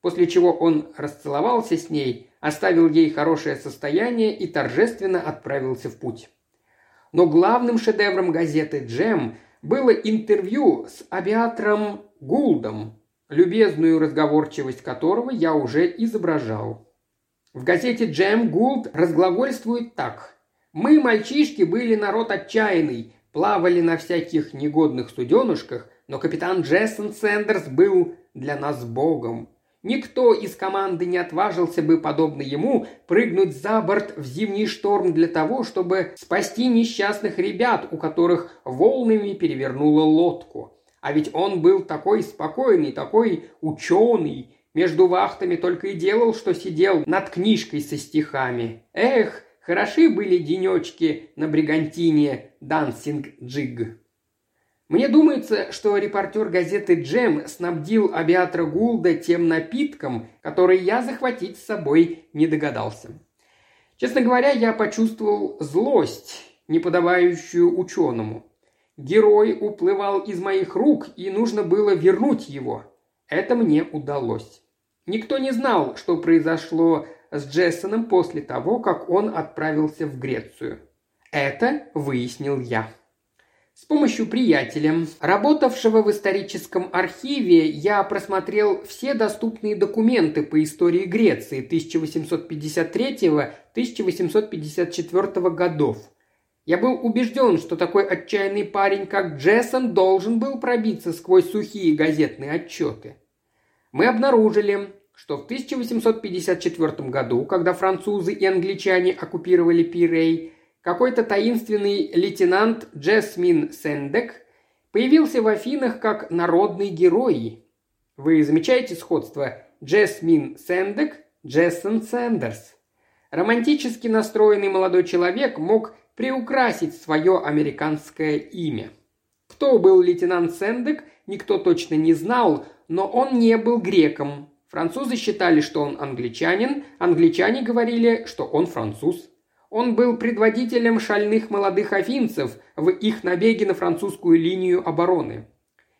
после чего он расцеловался с ней, оставил ей хорошее состояние и торжественно отправился в путь. Но главным шедевром газеты «Джем» было интервью с авиатором Гулдом, любезную разговорчивость которого я уже изображал. В газете «Джем» Гулд разглагольствует так. «Мы, мальчишки, были народ отчаянный, плавали на всяких негодных суденушках, но капитан Джессон Сэндерс был для нас богом. Никто из команды не отважился бы, подобно ему, прыгнуть за борт в зимний шторм для того, чтобы спасти несчастных ребят, у которых волнами перевернуло лодку. А ведь он был такой спокойный, такой ученый, между вахтами только и делал, что сидел над книжкой со стихами. Эх, хороши были денечки на бригантине «Дансинг Джиг». Мне думается, что репортер газеты «Джем» снабдил авиатора Гулда тем напитком, который я захватить с собой не догадался. Честно говоря, я почувствовал злость, неподобающую ученому. Герой уплывал из моих рук, и нужно было вернуть его. Это мне удалось. Никто не знал, что произошло с Джессоном после того, как он отправился в Грецию. Это выяснил я. С помощью приятеля, работавшего в историческом архиве, я просмотрел все доступные документы по истории Греции 1853-1854 годов. Я был убежден, что такой отчаянный парень, как Джессон, должен был пробиться сквозь сухие газетные отчеты. Мы обнаружили, что в 1854 году, когда французы и англичане оккупировали Пирей, какой-то таинственный лейтенант Джесмин Сендек появился в Афинах как народный герой. Вы замечаете сходство? Джесмин Сендек, Джессон Сэндерс. Романтически настроенный молодой человек мог приукрасить свое американское имя. Кто был лейтенант Сендек, никто точно не знал, но он не был греком. Французы считали, что он англичанин, англичане говорили, что он француз. Он был предводителем шальных молодых афинцев в их набеге на французскую линию обороны.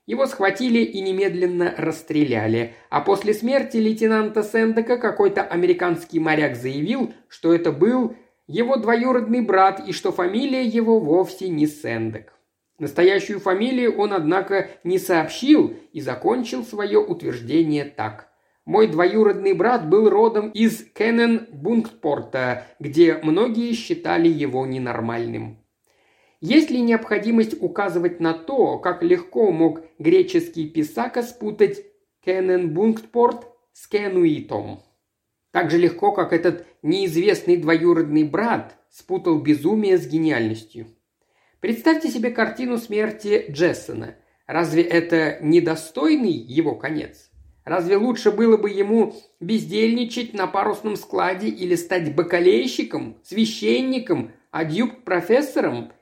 Его схватили и немедленно расстреляли, а после смерти лейтенанта Сендека какой-то американский моряк заявил, что это был его двоюродный брат и что фамилия его вовсе не Сендек. Настоящую фамилию он, однако, не сообщил и закончил свое утверждение так. Мой двоюродный брат был родом из Кеннен-Бунктпорта, где многие считали его ненормальным. Есть ли необходимость указывать на то, как легко мог греческий писака спутать Кенненбунктпорт с Кенуитом? Так же легко, как этот неизвестный двоюродный брат спутал безумие с гениальностью. Представьте себе картину смерти Джессона. Разве это недостойный его конец? Разве лучше было бы ему бездельничать на парусном складе или стать бакалейщиком, священником, адъюнкт-профессором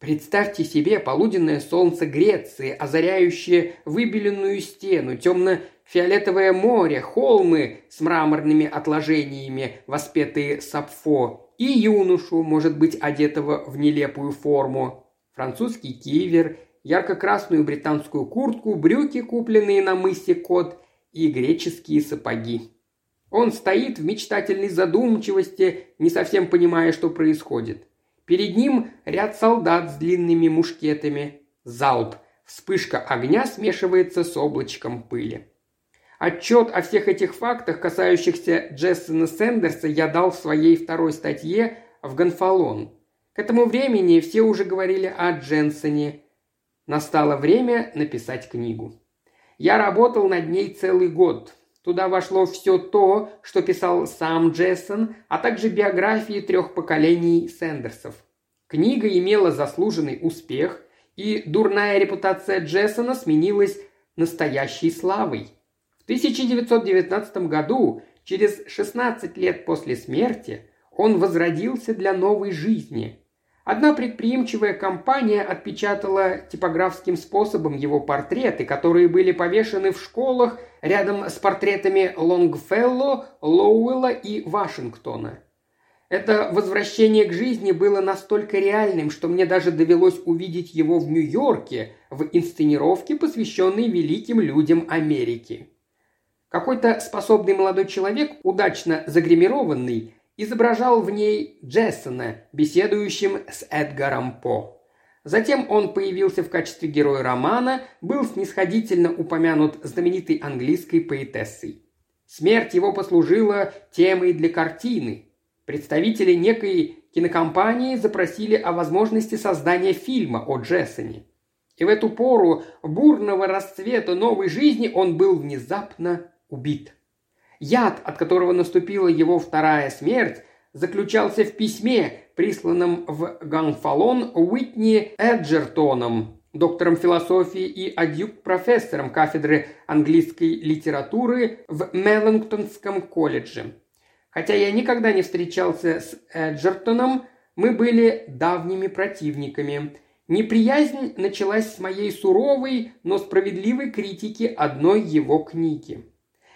Представьте себе полуденное солнце Греции, озаряющее выбеленную стену, темно-фиолетовое море, холмы с мраморными отложениями, воспетые сапфо, и юношу, может быть, одетого в нелепую форму. Французский кивер, ярко-красную британскую куртку, брюки, купленные на мысе Кот, и греческие сапоги. Он стоит в мечтательной задумчивости, не совсем понимая, что происходит. Перед ним ряд солдат с длинными мушкетами. Залп. Вспышка огня смешивается с облачком пыли. Отчет о всех этих фактах, касающихся Джессона Сэндерса, я дал в своей второй статье в Гонфалон. К этому времени все уже говорили о Дженсоне. Настало время написать книгу. Я работал над ней целый год. Туда вошло все то, что писал сам Джессон, а также биографии трех поколений Сэндерсов. Книга имела заслуженный успех, и дурная репутация Джессона сменилась настоящей славой. В 1919 году, через 16 лет после смерти, он возродился для новой жизни. Одна предприимчивая компания отпечатала типографским способом его портреты, которые были повешены в школах рядом с портретами Лонгфелло, Лоуэлла и Вашингтона. Это возвращение к жизни было настолько реальным, что мне даже довелось увидеть его в Нью-Йорке в инсценировке, посвященной великим людям Америки. Какой-то способный молодой человек, удачно загримированный, изображал в ней Джессона, беседующим с Эдгаром По. Затем он появился в качестве героя романа, был снисходительно упомянут знаменитой английской поэтессой. Смерть его послужила темой для картины. Представители некой кинокомпании запросили о возможности создания фильма о Джессоне. И в эту пору бурного расцвета новой жизни он был внезапно убит. Яд, от которого наступила его вторая смерть, заключался в письме, присланном в Ганфалон Уитни Эджертоном, доктором философии и адъюнкт-профессором кафедры английской литературы в Меллингтонском колледже. Хотя я никогда не встречался с Эджертоном, мы были давними противниками. Неприязнь началась с моей суровой, но справедливой критики одной его книги.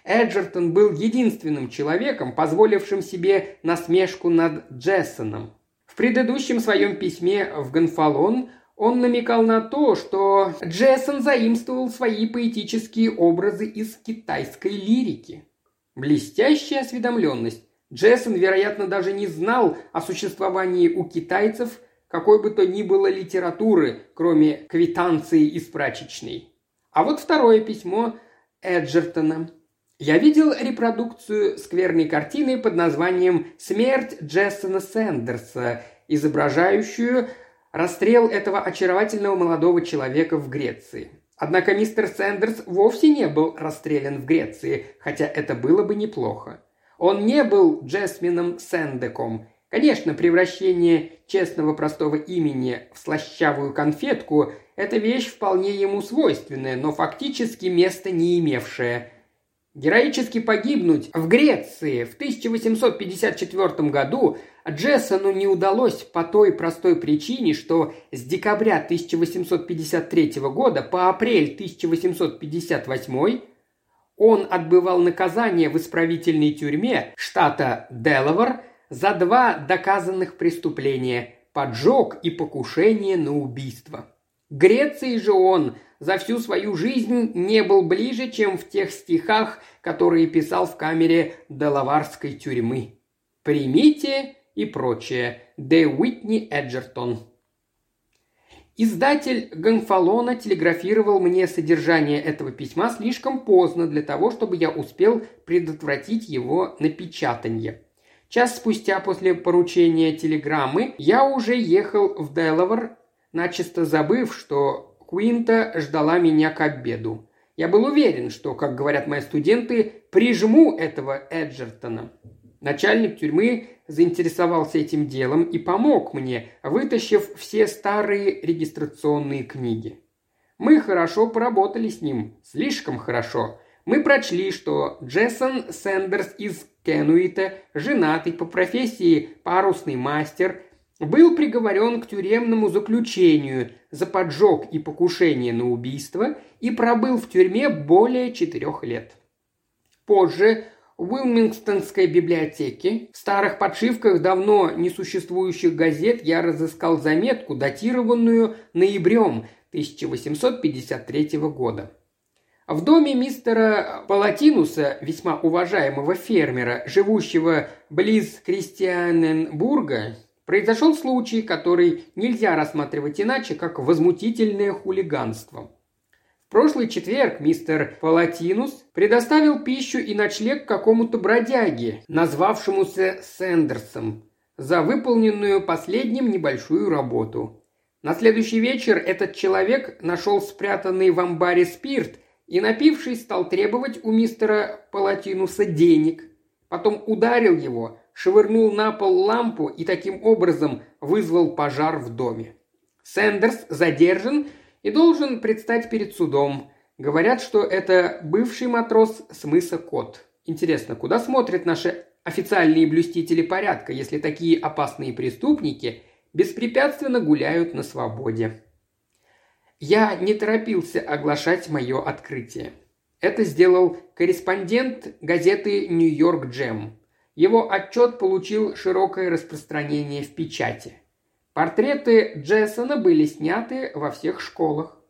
Эджертон был единственным человеком, позволившим себе насмешку над Джессоном. В предыдущем своем письме в Гонфалон он намекал на то, что Джессон заимствовал свои поэтические образы из китайской лирики. Блестящая осведомленность. Джессон, вероятно, даже не знал о существовании у китайцев какой бы то ни было литературы, кроме квитанции из прачечной. А вот второе письмо Эджертона – я видел репродукцию скверной картины под названием «Смерть Джессона Сэндерса», изображающую расстрел этого очаровательного молодого человека в Греции. Однако мистер Сэндерс вовсе не был расстрелян в Греции, хотя это было бы неплохо. Он не был Джесмином Сэндеком. Конечно, превращение честного простого имени в слащавую конфетку – это вещь вполне ему свойственная, но фактически места не имевшая – Героически погибнуть в Греции в 1854 году Джессону не удалось по той простой причине, что с декабря 1853 года по апрель 1858 он отбывал наказание в исправительной тюрьме штата Делавар за два доказанных преступления – поджог и покушение на убийство. Греции же он за всю свою жизнь не был ближе, чем в тех стихах, которые писал в камере Делаварской тюрьмы. «Примите и прочее. Де Уитни Эджертон. Издатель Гонфалона телеграфировал мне содержание этого письма слишком поздно для того, чтобы я успел предотвратить его напечатание. Час спустя после поручения телеграммы я уже ехал в Делавар, начисто забыв, что Куинта ждала меня к обеду. Я был уверен, что, как говорят мои студенты, прижму этого Эджертона. Начальник тюрьмы заинтересовался этим делом и помог мне, вытащив все старые регистрационные книги. Мы хорошо поработали с ним, слишком хорошо. Мы прочли, что Джессон Сэндерс из Кенуита, женатый по профессии парусный мастер, был приговорен к тюремному заключению за поджог и покушение на убийство и пробыл в тюрьме более четырех лет. Позже в Уилмингстонской библиотеке в старых подшивках давно несуществующих газет я разыскал заметку, датированную ноябрем 1853 года. В доме мистера Палатинуса, весьма уважаемого фермера, живущего близ Кристианенбурга, произошел случай, который нельзя рассматривать иначе, как возмутительное хулиганство. В прошлый четверг мистер Палатинус предоставил пищу и ночлег какому-то бродяге, назвавшемуся Сэндерсом, за выполненную последним небольшую работу. На следующий вечер этот человек нашел спрятанный в амбаре спирт и, напившись, стал требовать у мистера Палатинуса денег. Потом ударил его, швырнул на пол лампу и таким образом вызвал пожар в доме. Сэндерс задержан и должен предстать перед судом. Говорят, что это бывший матрос с мыса Кот. Интересно, куда смотрят наши официальные блюстители порядка, если такие опасные преступники беспрепятственно гуляют на свободе? Я не торопился оглашать мое открытие. Это сделал корреспондент газеты «Нью-Йорк Джем». Его отчет получил широкое распространение в печати. Портреты Джессона были сняты во всех школах.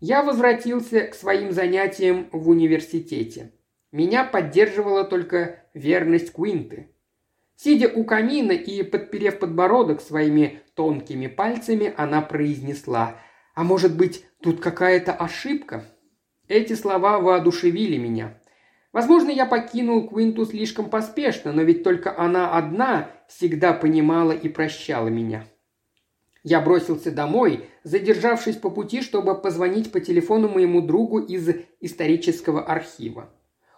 Я возвратился к своим занятиям в университете. Меня поддерживала только верность Куинты. Сидя у камина и подперев подбородок своими тонкими пальцами, она произнесла «А может быть, тут какая-то ошибка?» Эти слова воодушевили меня. Возможно, я покинул Квинту слишком поспешно, но ведь только она одна всегда понимала и прощала меня. Я бросился домой, задержавшись по пути, чтобы позвонить по телефону моему другу из исторического архива.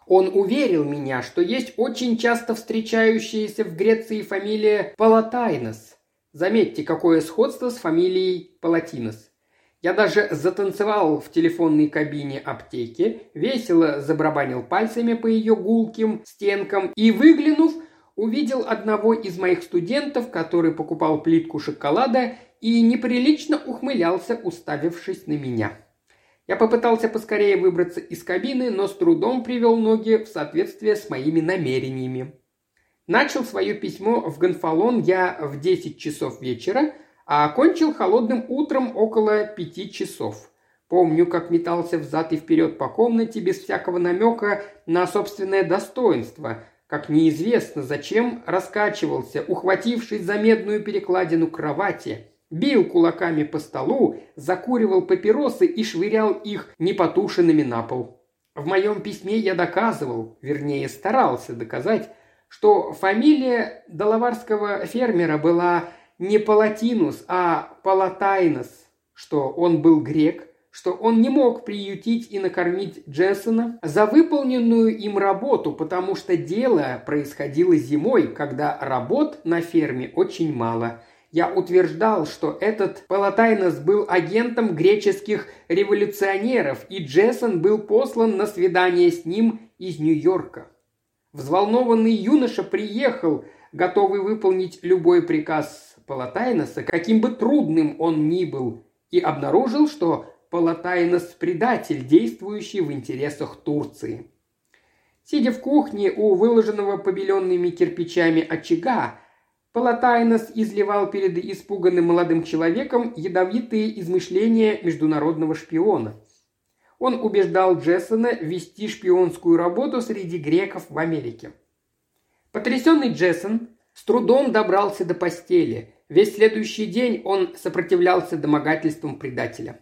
Он уверил меня, что есть очень часто встречающаяся в Греции фамилия Палатайнос. Заметьте, какое сходство с фамилией Палатинос. Я даже затанцевал в телефонной кабине аптеки, весело забрабанил пальцами по ее гулким стенкам и, выглянув, увидел одного из моих студентов, который покупал плитку шоколада и неприлично ухмылялся, уставившись на меня. Я попытался поскорее выбраться из кабины, но с трудом привел ноги в соответствие с моими намерениями. Начал свое письмо в Гонфалон я в 10 часов вечера, а окончил холодным утром около пяти часов. Помню, как метался взад и вперед по комнате без всякого намека на собственное достоинство, как неизвестно зачем раскачивался, ухватившись за медную перекладину кровати, бил кулаками по столу, закуривал папиросы и швырял их непотушенными на пол. В моем письме я доказывал, вернее старался доказать, что фамилия доловарского фермера была не Палатинус, а Палатайнос, что он был грек, что он не мог приютить и накормить Джессона за выполненную им работу, потому что дело происходило зимой, когда работ на ферме очень мало. Я утверждал, что этот Палатайнос был агентом греческих революционеров, и Джессон был послан на свидание с ним из Нью-Йорка. Взволнованный юноша приехал, готовый выполнить любой приказ Палатайноса, каким бы трудным он ни был, и обнаружил, что Палатайнос – предатель, действующий в интересах Турции. Сидя в кухне у выложенного побеленными кирпичами очага, Палатайнос изливал перед испуганным молодым человеком ядовитые измышления международного шпиона. Он убеждал Джессона вести шпионскую работу среди греков в Америке. Потрясенный Джессон С трудом добрался до постели. Весь следующий день он сопротивлялся домогательствам предателя.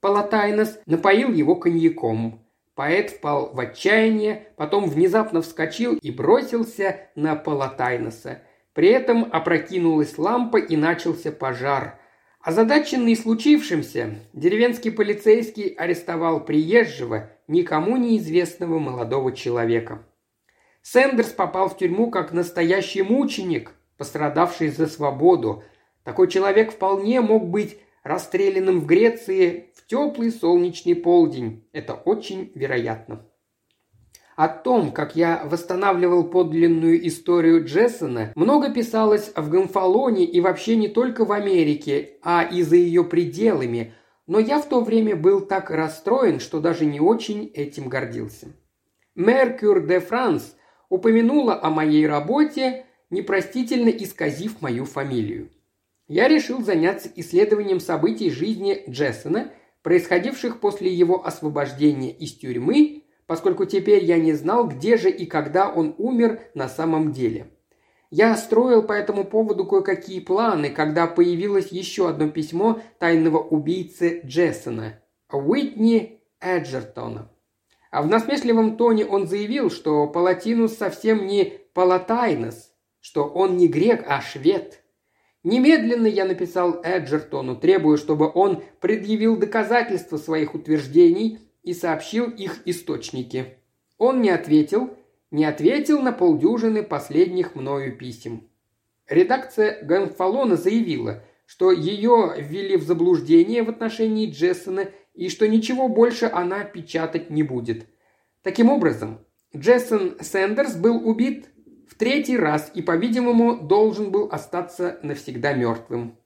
Палатайнос напоил его коньяком. Поэт впал в отчаяние, потом внезапно вскочил и бросился на Палатайноса. При этом опрокинулась лампа и начался пожар. Озадаченный случившимся, деревенский полицейский арестовал приезжего, никому неизвестного молодого человека. Сэндерс попал в тюрьму как настоящий мученик, пострадавший за свободу. Такой человек вполне мог быть расстрелянным в Греции в теплый солнечный полдень. Это очень вероятно. О том, как я восстанавливал подлинную историю Джессона, много писалось в Гонфалоне и вообще не только в Америке, а и за ее пределами, но я в то время был так расстроен, что даже не очень этим гордился. Меркюр де Франс упомянула о моей работе, непростительно исказив мою фамилию я решил заняться исследованием событий жизни Джессона, происходивших после его освобождения из тюрьмы, поскольку теперь я не знал, где же и когда он умер на самом деле. Я строил по этому поводу кое-какие планы, когда появилось еще одно письмо тайного убийцы Джессона – Уитни Эджертона. А в насмешливом тоне он заявил, что Палатинус совсем не Палатайнос, что он не грек, а швед – Немедленно я написал Эджертону, требуя, чтобы он предъявил доказательства своих утверждений и сообщил их источники. Он не ответил, не ответил на полдюжины последних мною писем. Редакция Гонфалона заявила, что ее ввели в заблуждение в отношении Джессона и что ничего больше она печатать не будет. Таким образом, Джессон Сэндерс был убит в третий раз и, по-видимому, должен был остаться навсегда мертвым.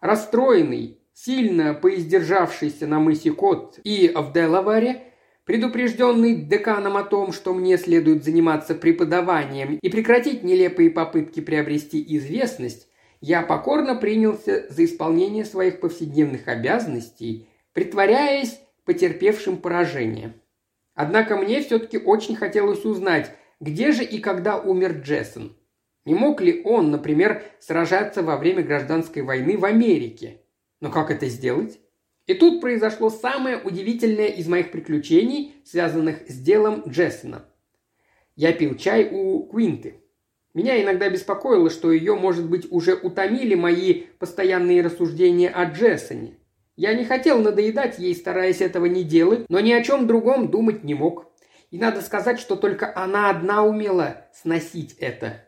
Расстроенный, сильно поиздержавшийся на мысе Кот и в Делаваре, предупрежденный деканом о том, что мне следует заниматься преподаванием и прекратить нелепые попытки приобрести известность, я покорно принялся за исполнение своих повседневных обязанностей, притворяясь потерпевшим поражение. Однако мне все-таки очень хотелось узнать, где же и когда умер Джессон? Не мог ли он, например, сражаться во время гражданской войны в Америке? Но как это сделать? И тут произошло самое удивительное из моих приключений, связанных с делом Джессона. Я пил чай у Квинты. Меня иногда беспокоило, что ее, может быть, уже утомили мои постоянные рассуждения о Джессоне. Я не хотел надоедать ей, стараясь этого не делать, но ни о чем другом думать не мог. И надо сказать, что только она одна умела сносить это.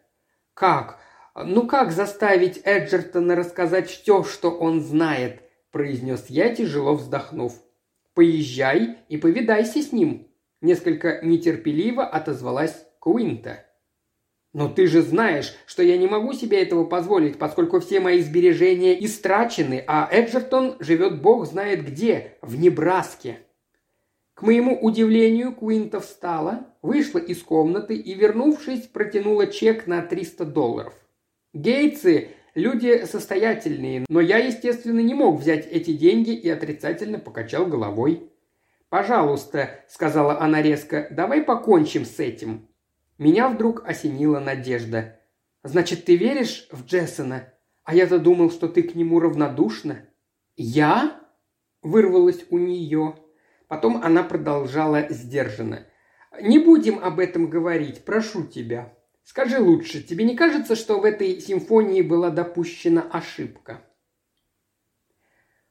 Как? Ну как заставить Эджертона рассказать все, что он знает? произнес я, тяжело вздохнув. Поезжай и повидайся с ним. Несколько нетерпеливо отозвалась Куинта. «Но ты же знаешь, что я не могу себе этого позволить, поскольку все мои сбережения истрачены, а Эджертон живет бог знает где, в Небраске», к моему удивлению, Куинта встала, вышла из комнаты и, вернувшись, протянула чек на 300 долларов. Гейтсы – люди состоятельные, но я, естественно, не мог взять эти деньги и отрицательно покачал головой. «Пожалуйста», – сказала она резко, – «давай покончим с этим». Меня вдруг осенила надежда. «Значит, ты веришь в Джессона? А я-то думал, что ты к нему равнодушна». «Я?» – вырвалось у нее. Потом она продолжала сдержанно. «Не будем об этом говорить, прошу тебя. Скажи лучше, тебе не кажется, что в этой симфонии была допущена ошибка?»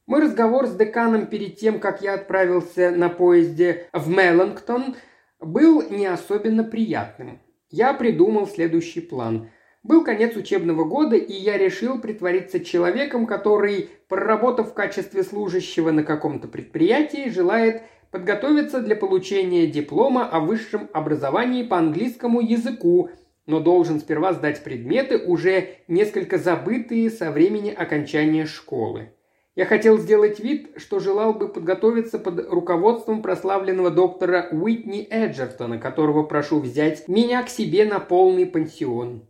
Мой разговор с деканом перед тем, как я отправился на поезде в Меллингтон, был не особенно приятным. Я придумал следующий план. Был конец учебного года, и я решил притвориться человеком, который, проработав в качестве служащего на каком-то предприятии, желает подготовиться для получения диплома о высшем образовании по английскому языку, но должен сперва сдать предметы, уже несколько забытые со времени окончания школы. Я хотел сделать вид, что желал бы подготовиться под руководством прославленного доктора Уитни Эджертона, которого прошу взять меня к себе на полный пансион.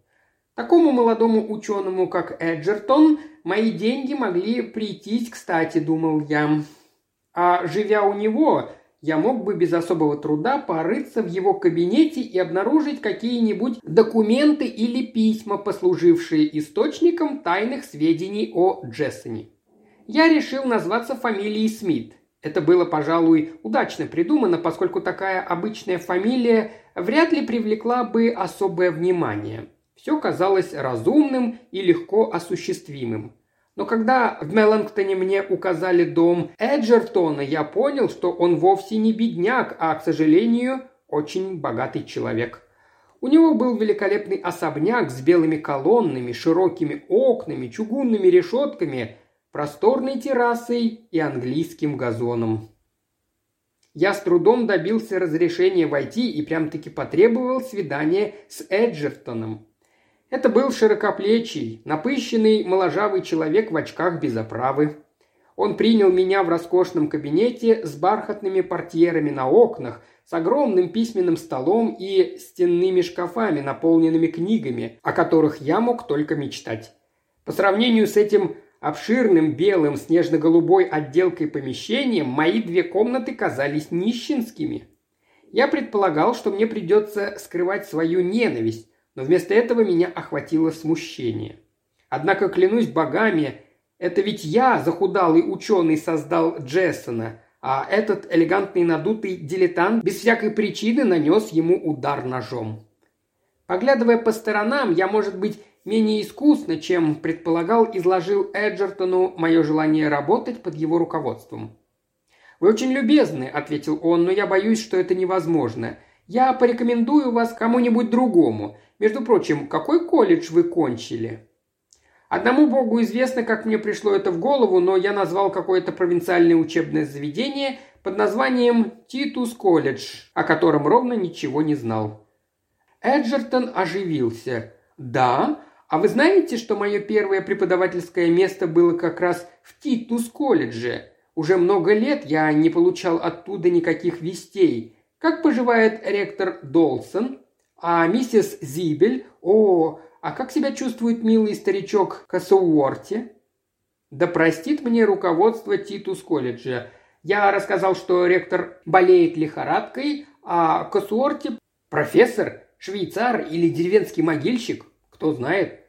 Такому молодому ученому, как Эджертон, мои деньги могли прийтись кстати, думал я. А живя у него, я мог бы без особого труда порыться в его кабинете и обнаружить какие-нибудь документы или письма, послужившие источником тайных сведений о Джессоне. Я решил назваться фамилией Смит. Это было, пожалуй, удачно придумано, поскольку такая обычная фамилия вряд ли привлекла бы особое внимание. Все казалось разумным и легко осуществимым. Но когда в Меллингтоне мне указали дом Эджертона, я понял, что он вовсе не бедняк, а, к сожалению, очень богатый человек. У него был великолепный особняк с белыми колоннами, широкими окнами, чугунными решетками, просторной террасой и английским газоном. Я с трудом добился разрешения войти и прям-таки потребовал свидания с Эджертоном. Это был широкоплечий, напыщенный, моложавый человек в очках без оправы. Он принял меня в роскошном кабинете с бархатными портьерами на окнах, с огромным письменным столом и стенными шкафами, наполненными книгами, о которых я мог только мечтать. По сравнению с этим обширным белым снежно-голубой отделкой помещением мои две комнаты казались нищенскими. Я предполагал, что мне придется скрывать свою ненависть, но вместо этого меня охватило смущение. Однако, клянусь богами, это ведь я, захудалый ученый, создал Джессона, а этот элегантный надутый дилетант без всякой причины нанес ему удар ножом. Поглядывая по сторонам, я, может быть, менее искусно, чем предполагал, изложил Эджертону мое желание работать под его руководством. «Вы очень любезны», — ответил он, — «но я боюсь, что это невозможно. Я порекомендую вас кому-нибудь другому. Между прочим, какой колледж вы кончили?» Одному богу известно, как мне пришло это в голову, но я назвал какое-то провинциальное учебное заведение под названием Титус колледж, о котором ровно ничего не знал. Эджертон оживился. «Да? А вы знаете, что мое первое преподавательское место было как раз в Титус колледже? Уже много лет я не получал оттуда никаких вестей. Как поживает ректор Долсон? А миссис Зибель? О, а как себя чувствует милый старичок Кассуорти? Да простит мне руководство Титус колледжа. Я рассказал, что ректор болеет лихорадкой, а Кассуорти – профессор, швейцар или деревенский могильщик, кто знает,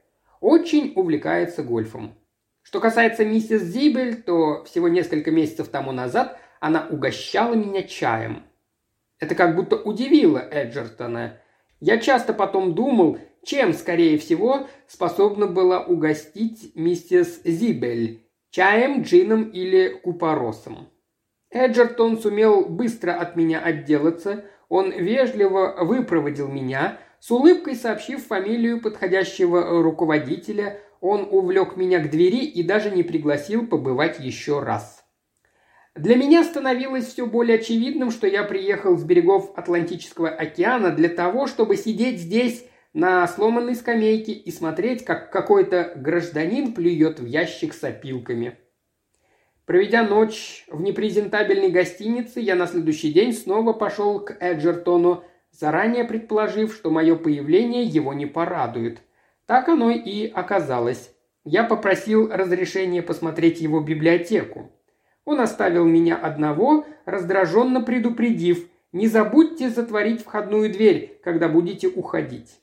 очень увлекается гольфом. Что касается миссис Зибель, то всего несколько месяцев тому назад она угощала меня чаем. Это как будто удивило Эджертона. Я часто потом думал, чем, скорее всего, способна была угостить миссис Зибель – чаем, джином или купоросом. Эджертон сумел быстро от меня отделаться, он вежливо выпроводил меня, с улыбкой сообщив фамилию подходящего руководителя, он увлек меня к двери и даже не пригласил побывать еще раз. Для меня становилось все более очевидным, что я приехал с берегов Атлантического океана для того, чтобы сидеть здесь на сломанной скамейке и смотреть, как какой-то гражданин плюет в ящик с опилками. Проведя ночь в непрезентабельной гостинице, я на следующий день снова пошел к Эджертону, заранее предположив, что мое появление его не порадует. Так оно и оказалось. Я попросил разрешения посмотреть его библиотеку. Он оставил меня одного, раздраженно предупредив, не забудьте затворить входную дверь, когда будете уходить.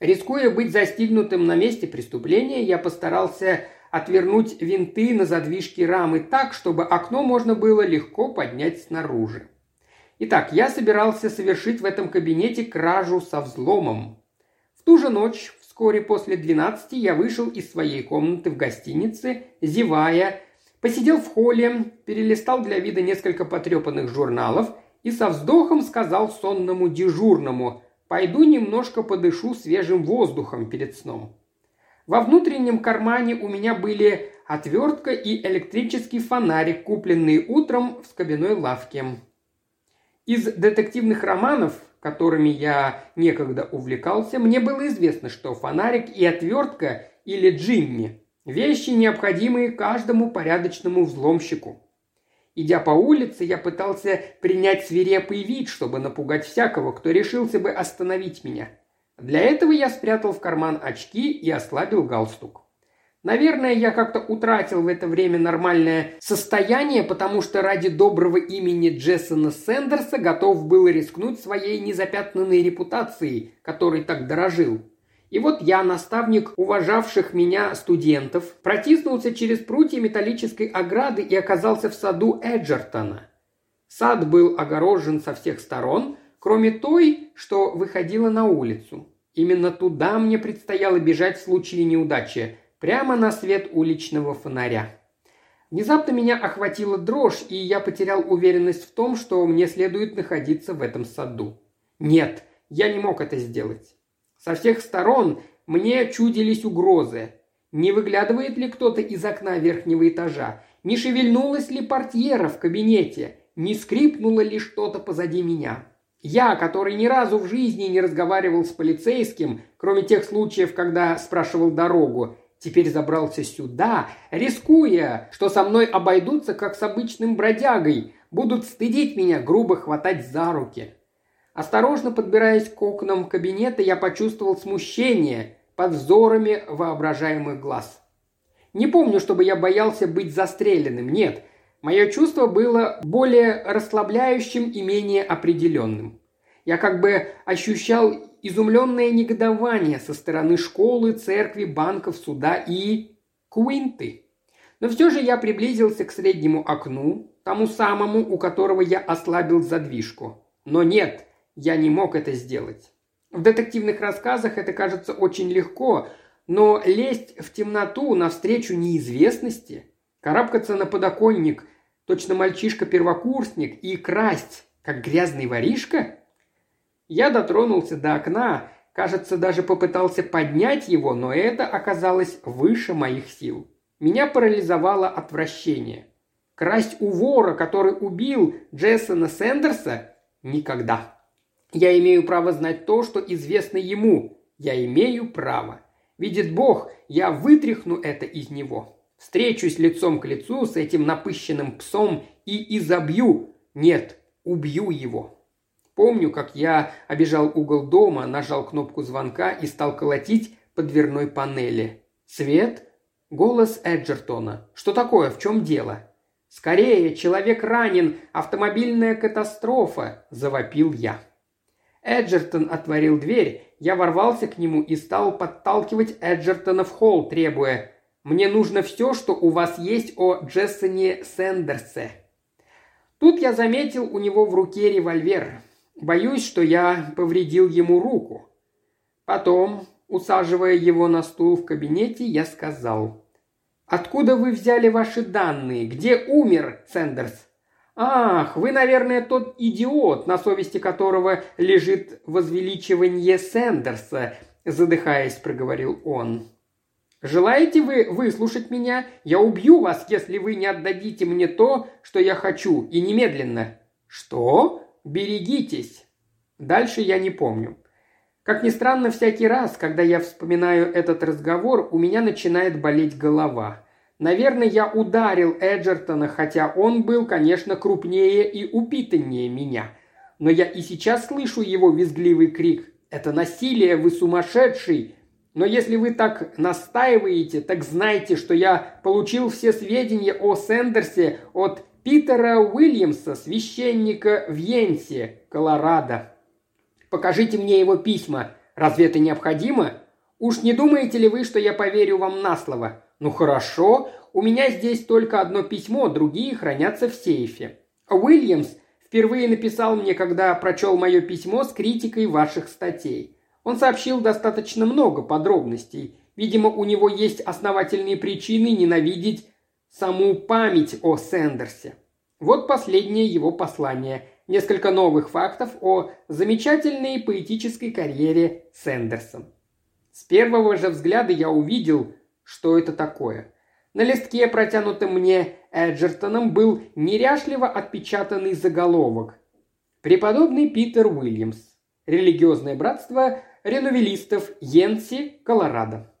Рискуя быть застигнутым на месте преступления, я постарался отвернуть винты на задвижке рамы так, чтобы окно можно было легко поднять снаружи. Итак, я собирался совершить в этом кабинете кражу со взломом. В ту же ночь, вскоре после 12, я вышел из своей комнаты в гостинице, зевая, Посидел в холле, перелистал для вида несколько потрепанных журналов и со вздохом сказал сонному дежурному «Пойду немножко подышу свежим воздухом перед сном». Во внутреннем кармане у меня были отвертка и электрический фонарик, купленные утром в скобяной лавке. Из детективных романов, которыми я некогда увлекался, мне было известно, что фонарик и отвертка или Джимми Вещи, необходимые каждому порядочному взломщику. Идя по улице, я пытался принять свирепый вид, чтобы напугать всякого, кто решился бы остановить меня. Для этого я спрятал в карман очки и ослабил галстук. Наверное, я как-то утратил в это время нормальное состояние, потому что ради доброго имени Джессона Сэндерса готов был рискнуть своей незапятнанной репутацией, которой так дорожил. И вот я, наставник уважавших меня студентов, протиснулся через прутья металлической ограды и оказался в саду Эджертона. Сад был огорожен со всех сторон, кроме той, что выходила на улицу. Именно туда мне предстояло бежать в случае неудачи – прямо на свет уличного фонаря. Внезапно меня охватила дрожь, и я потерял уверенность в том, что мне следует находиться в этом саду. Нет, я не мог это сделать. Со всех сторон мне чудились угрозы. Не выглядывает ли кто-то из окна верхнего этажа? Не шевельнулась ли портьера в кабинете? Не скрипнуло ли что-то позади меня? Я, который ни разу в жизни не разговаривал с полицейским, кроме тех случаев, когда спрашивал дорогу, теперь забрался сюда, рискуя, что со мной обойдутся как с обычным бродягой, будут стыдить меня, грубо хватать за руки. Осторожно подбираясь к окнам кабинета, я почувствовал смущение под взорами воображаемых глаз. Не помню, чтобы я боялся быть застреленным, нет. Мое чувство было более расслабляющим и менее определенным. Я как бы ощущал изумленное негодование со стороны школы, церкви, банков, суда и... Куинты. Но все же я приблизился к среднему окну, тому самому, у которого я ослабил задвижку. Но нет, я не мог это сделать. В детективных рассказах это кажется очень легко, но лезть в темноту навстречу неизвестности, карабкаться на подоконник, точно мальчишка-первокурсник и красть, как грязный воришка – я дотронулся до окна, кажется, даже попытался поднять его, но это оказалось выше моих сил. Меня парализовало отвращение. Красть у вора, который убил Джессона Сэндерса? Никогда. Я имею право знать то, что известно ему. Я имею право. Видит Бог, я вытряхну это из него. Встречусь лицом к лицу с этим напыщенным псом и изобью. Нет, убью его. Помню, как я обежал угол дома, нажал кнопку звонка и стал колотить по дверной панели. «Свет?» Голос Эджертона. «Что такое? В чем дело?» «Скорее! Человек ранен! Автомобильная катастрофа!» – завопил я. Эджертон отворил дверь, я ворвался к нему и стал подталкивать Эджертона в холл, требуя «Мне нужно все, что у вас есть о Джессоне Сэндерсе». Тут я заметил у него в руке револьвер. Боюсь, что я повредил ему руку. Потом, усаживая его на стул в кабинете, я сказал. «Откуда вы взяли ваши данные? Где умер Сэндерс?» «Ах, вы, наверное, тот идиот, на совести которого лежит возвеличивание Сэндерса», задыхаясь, проговорил он. «Желаете вы выслушать меня? Я убью вас, если вы не отдадите мне то, что я хочу, и немедленно». «Что?» Берегитесь!» Дальше я не помню. Как ни странно, всякий раз, когда я вспоминаю этот разговор, у меня начинает болеть голова. Наверное, я ударил Эджертона, хотя он был, конечно, крупнее и упитаннее меня. Но я и сейчас слышу его визгливый крик. «Это насилие, вы сумасшедший!» Но если вы так настаиваете, так знайте, что я получил все сведения о Сендерсе от Питера Уильямса, священника в Йенсе, Колорадо. Покажите мне его письма. Разве это необходимо? Уж не думаете ли вы, что я поверю вам на слово? Ну хорошо, у меня здесь только одно письмо, другие хранятся в сейфе. Уильямс впервые написал мне, когда прочел мое письмо с критикой ваших статей. Он сообщил достаточно много подробностей. Видимо, у него есть основательные причины ненавидеть саму память о Сэндерсе. Вот последнее его послание. Несколько новых фактов о замечательной поэтической карьере Сэндерса. С первого же взгляда я увидел, что это такое. На листке, протянутом мне Эджертоном, был неряшливо отпечатанный заголовок. Преподобный Питер Уильямс. Религиозное братство ренувелистов Йенси, Колорадо.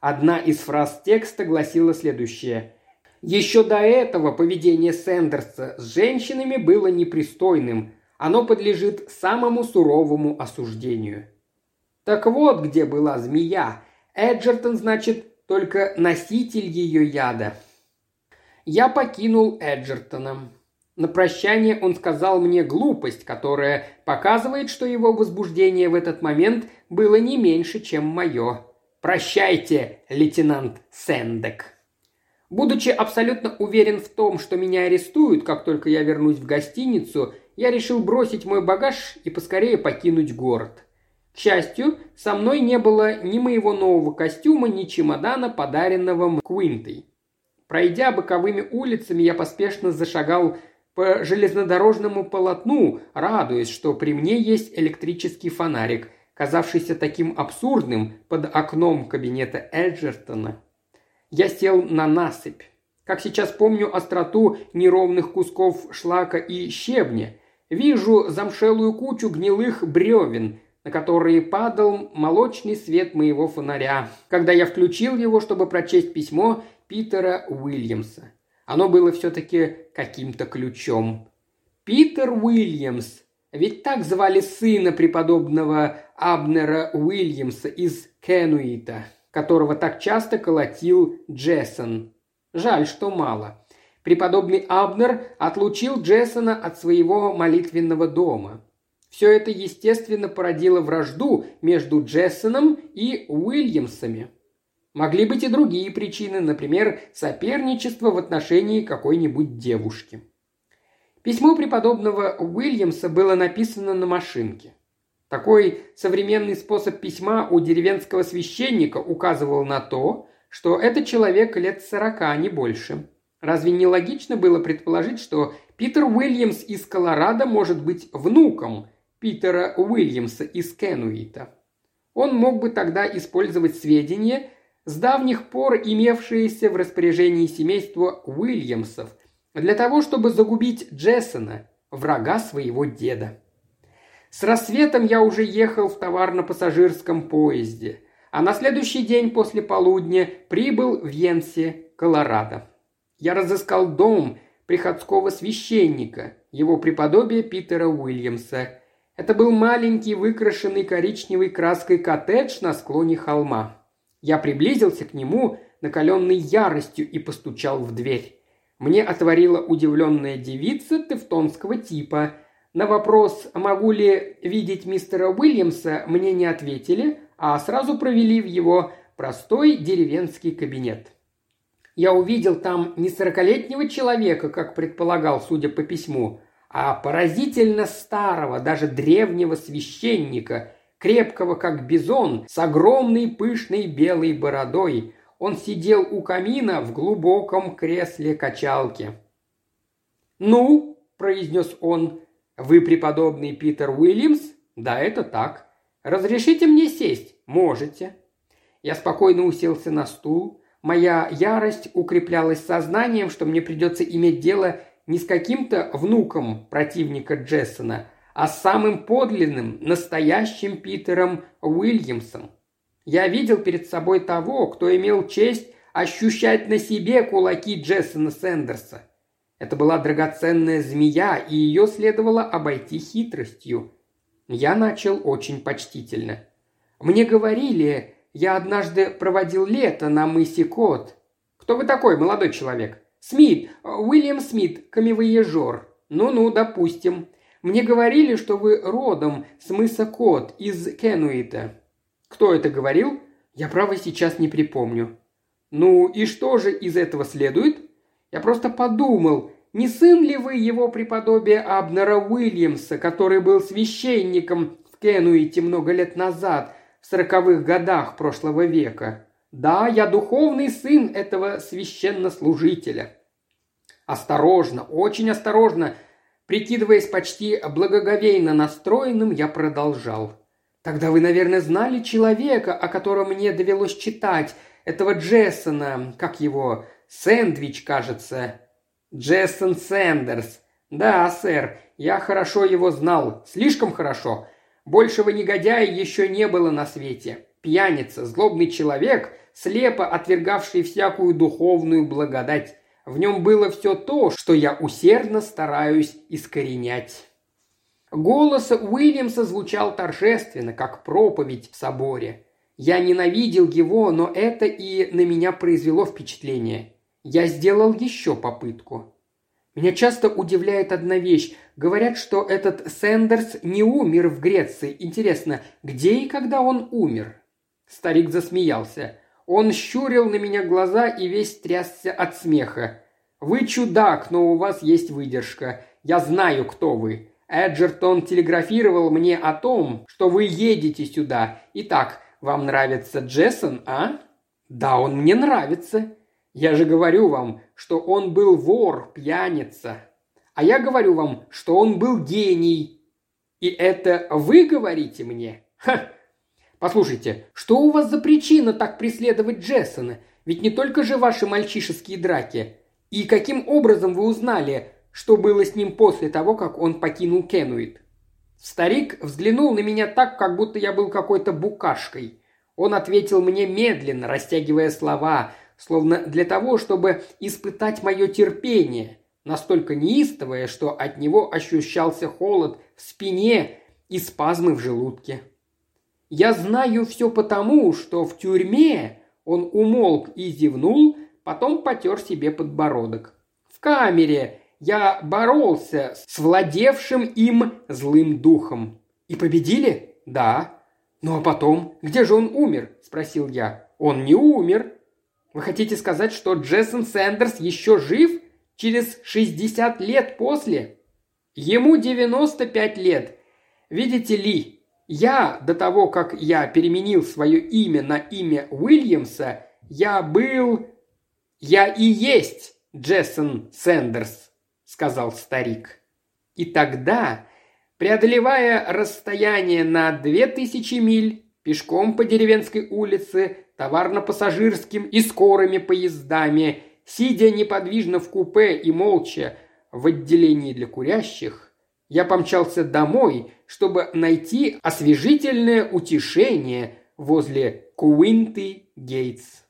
Одна из фраз текста гласила следующее. Еще до этого поведение Сэндерса с женщинами было непристойным. Оно подлежит самому суровому осуждению. Так вот, где была змея. Эджертон, значит, только носитель ее яда. Я покинул Эджертона. На прощание он сказал мне глупость, которая показывает, что его возбуждение в этот момент было не меньше, чем мое. «Прощайте, лейтенант Сендек». Будучи абсолютно уверен в том, что меня арестуют, как только я вернусь в гостиницу, я решил бросить мой багаж и поскорее покинуть город. К счастью, со мной не было ни моего нового костюма, ни чемодана, подаренного Квинтой. Пройдя боковыми улицами, я поспешно зашагал по железнодорожному полотну, радуясь, что при мне есть электрический фонарик, казавшийся таким абсурдным под окном кабинета Эджертона. Я сел на насыпь. Как сейчас помню остроту неровных кусков шлака и щебня. Вижу замшелую кучу гнилых бревен, на которые падал молочный свет моего фонаря, когда я включил его, чтобы прочесть письмо Питера Уильямса. Оно было все-таки каким-то ключом. Питер Уильямс. Ведь так звали сына преподобного Абнера Уильямса из Кенуита, которого так часто колотил Джессон. Жаль, что мало. Преподобный Абнер отлучил Джессона от своего молитвенного дома. Все это, естественно, породило вражду между Джессоном и Уильямсами. Могли быть и другие причины, например, соперничество в отношении какой-нибудь девушки. Письмо преподобного Уильямса было написано на машинке. Такой современный способ письма у деревенского священника указывал на то, что это человек лет сорока, а не больше. Разве не логично было предположить, что Питер Уильямс из Колорадо может быть внуком Питера Уильямса из Кенуита. Он мог бы тогда использовать сведения, с давних пор имевшиеся в распоряжении семейства Уильямсов, для того, чтобы загубить Джессона, врага своего деда. С рассветом я уже ехал в товарно-пассажирском поезде, а на следующий день после полудня прибыл в Йенсе, Колорадо. Я разыскал дом приходского священника, его преподобия Питера Уильямса, это был маленький выкрашенный коричневой краской коттедж на склоне холма. Я приблизился к нему, накаленный яростью, и постучал в дверь. Мне отворила удивленная девица тевтонского типа. На вопрос, могу ли видеть мистера Уильямса, мне не ответили, а сразу провели в его простой деревенский кабинет. Я увидел там не сорокалетнего человека, как предполагал, судя по письму, а поразительно старого, даже древнего священника, крепкого как бизон, с огромной пышной белой бородой. Он сидел у камина в глубоком кресле качалки. «Ну», – произнес он, – «вы преподобный Питер Уильямс?» «Да, это так. Разрешите мне сесть?» «Можете». Я спокойно уселся на стул. Моя ярость укреплялась сознанием, что мне придется иметь дело не с каким-то внуком противника Джессона, а с самым подлинным, настоящим Питером Уильямсом. Я видел перед собой того, кто имел честь ощущать на себе кулаки Джессона Сэндерса. Это была драгоценная змея, и ее следовало обойти хитростью. Я начал очень почтительно. Мне говорили, я однажды проводил лето на мысе Кот. Кто вы такой, молодой человек? «Смит, Уильям Смит, камевоежор. Ну-ну, допустим. Мне говорили, что вы родом с мыса Кот из Кенуита». «Кто это говорил?» «Я, право, сейчас не припомню». «Ну и что же из этого следует?» «Я просто подумал, не сын ли вы его преподобия Абнера Уильямса, который был священником в Кенуите много лет назад, в сороковых годах прошлого века?» Да, я духовный сын этого священнослужителя. Осторожно, очень осторожно, прикидываясь почти благоговейно настроенным, я продолжал. Тогда вы, наверное, знали человека, о котором мне довелось читать, этого Джессона, как его, Сэндвич, кажется. Джессон Сэндерс. Да, сэр, я хорошо его знал, слишком хорошо. Большего негодяя еще не было на свете. Пьяница, злобный человек, слепо отвергавший всякую духовную благодать. В нем было все то, что я усердно стараюсь искоренять. Голос Уильямса звучал торжественно, как проповедь в соборе. Я ненавидел его, но это и на меня произвело впечатление. Я сделал еще попытку. Меня часто удивляет одна вещь. Говорят, что этот Сэндерс не умер в Греции. Интересно, где и когда он умер? Старик засмеялся. Он щурил на меня глаза и весь трясся от смеха. «Вы чудак, но у вас есть выдержка. Я знаю, кто вы. Эджертон телеграфировал мне о том, что вы едете сюда. Итак, вам нравится Джессон, а? Да, он мне нравится. Я же говорю вам, что он был вор, пьяница. А я говорю вам, что он был гений. И это вы говорите мне? Ха! Послушайте, что у вас за причина так преследовать Джессона? Ведь не только же ваши мальчишеские драки. И каким образом вы узнали, что было с ним после того, как он покинул Кенуит. Старик взглянул на меня так, как будто я был какой-то букашкой. Он ответил мне медленно, растягивая слова, словно для того, чтобы испытать мое терпение, настолько неистовое, что от него ощущался холод в спине и спазмы в желудке. Я знаю все потому, что в тюрьме он умолк и зевнул, потом потер себе подбородок. В камере я боролся с владевшим им злым духом. И победили? Да. Ну а потом? Где же он умер? Спросил я. Он не умер. Вы хотите сказать, что Джессон Сэндерс еще жив? Через 60 лет после? Ему 95 лет. Видите ли, я до того, как я переменил свое имя на имя Уильямса, я был... Я и есть Джессон Сэндерс сказал старик. И тогда, преодолевая расстояние на две тысячи миль, пешком по деревенской улице, товарно-пассажирским и скорыми поездами, сидя неподвижно в купе и молча в отделении для курящих, я помчался домой, чтобы найти освежительное утешение возле Куинты Гейтс.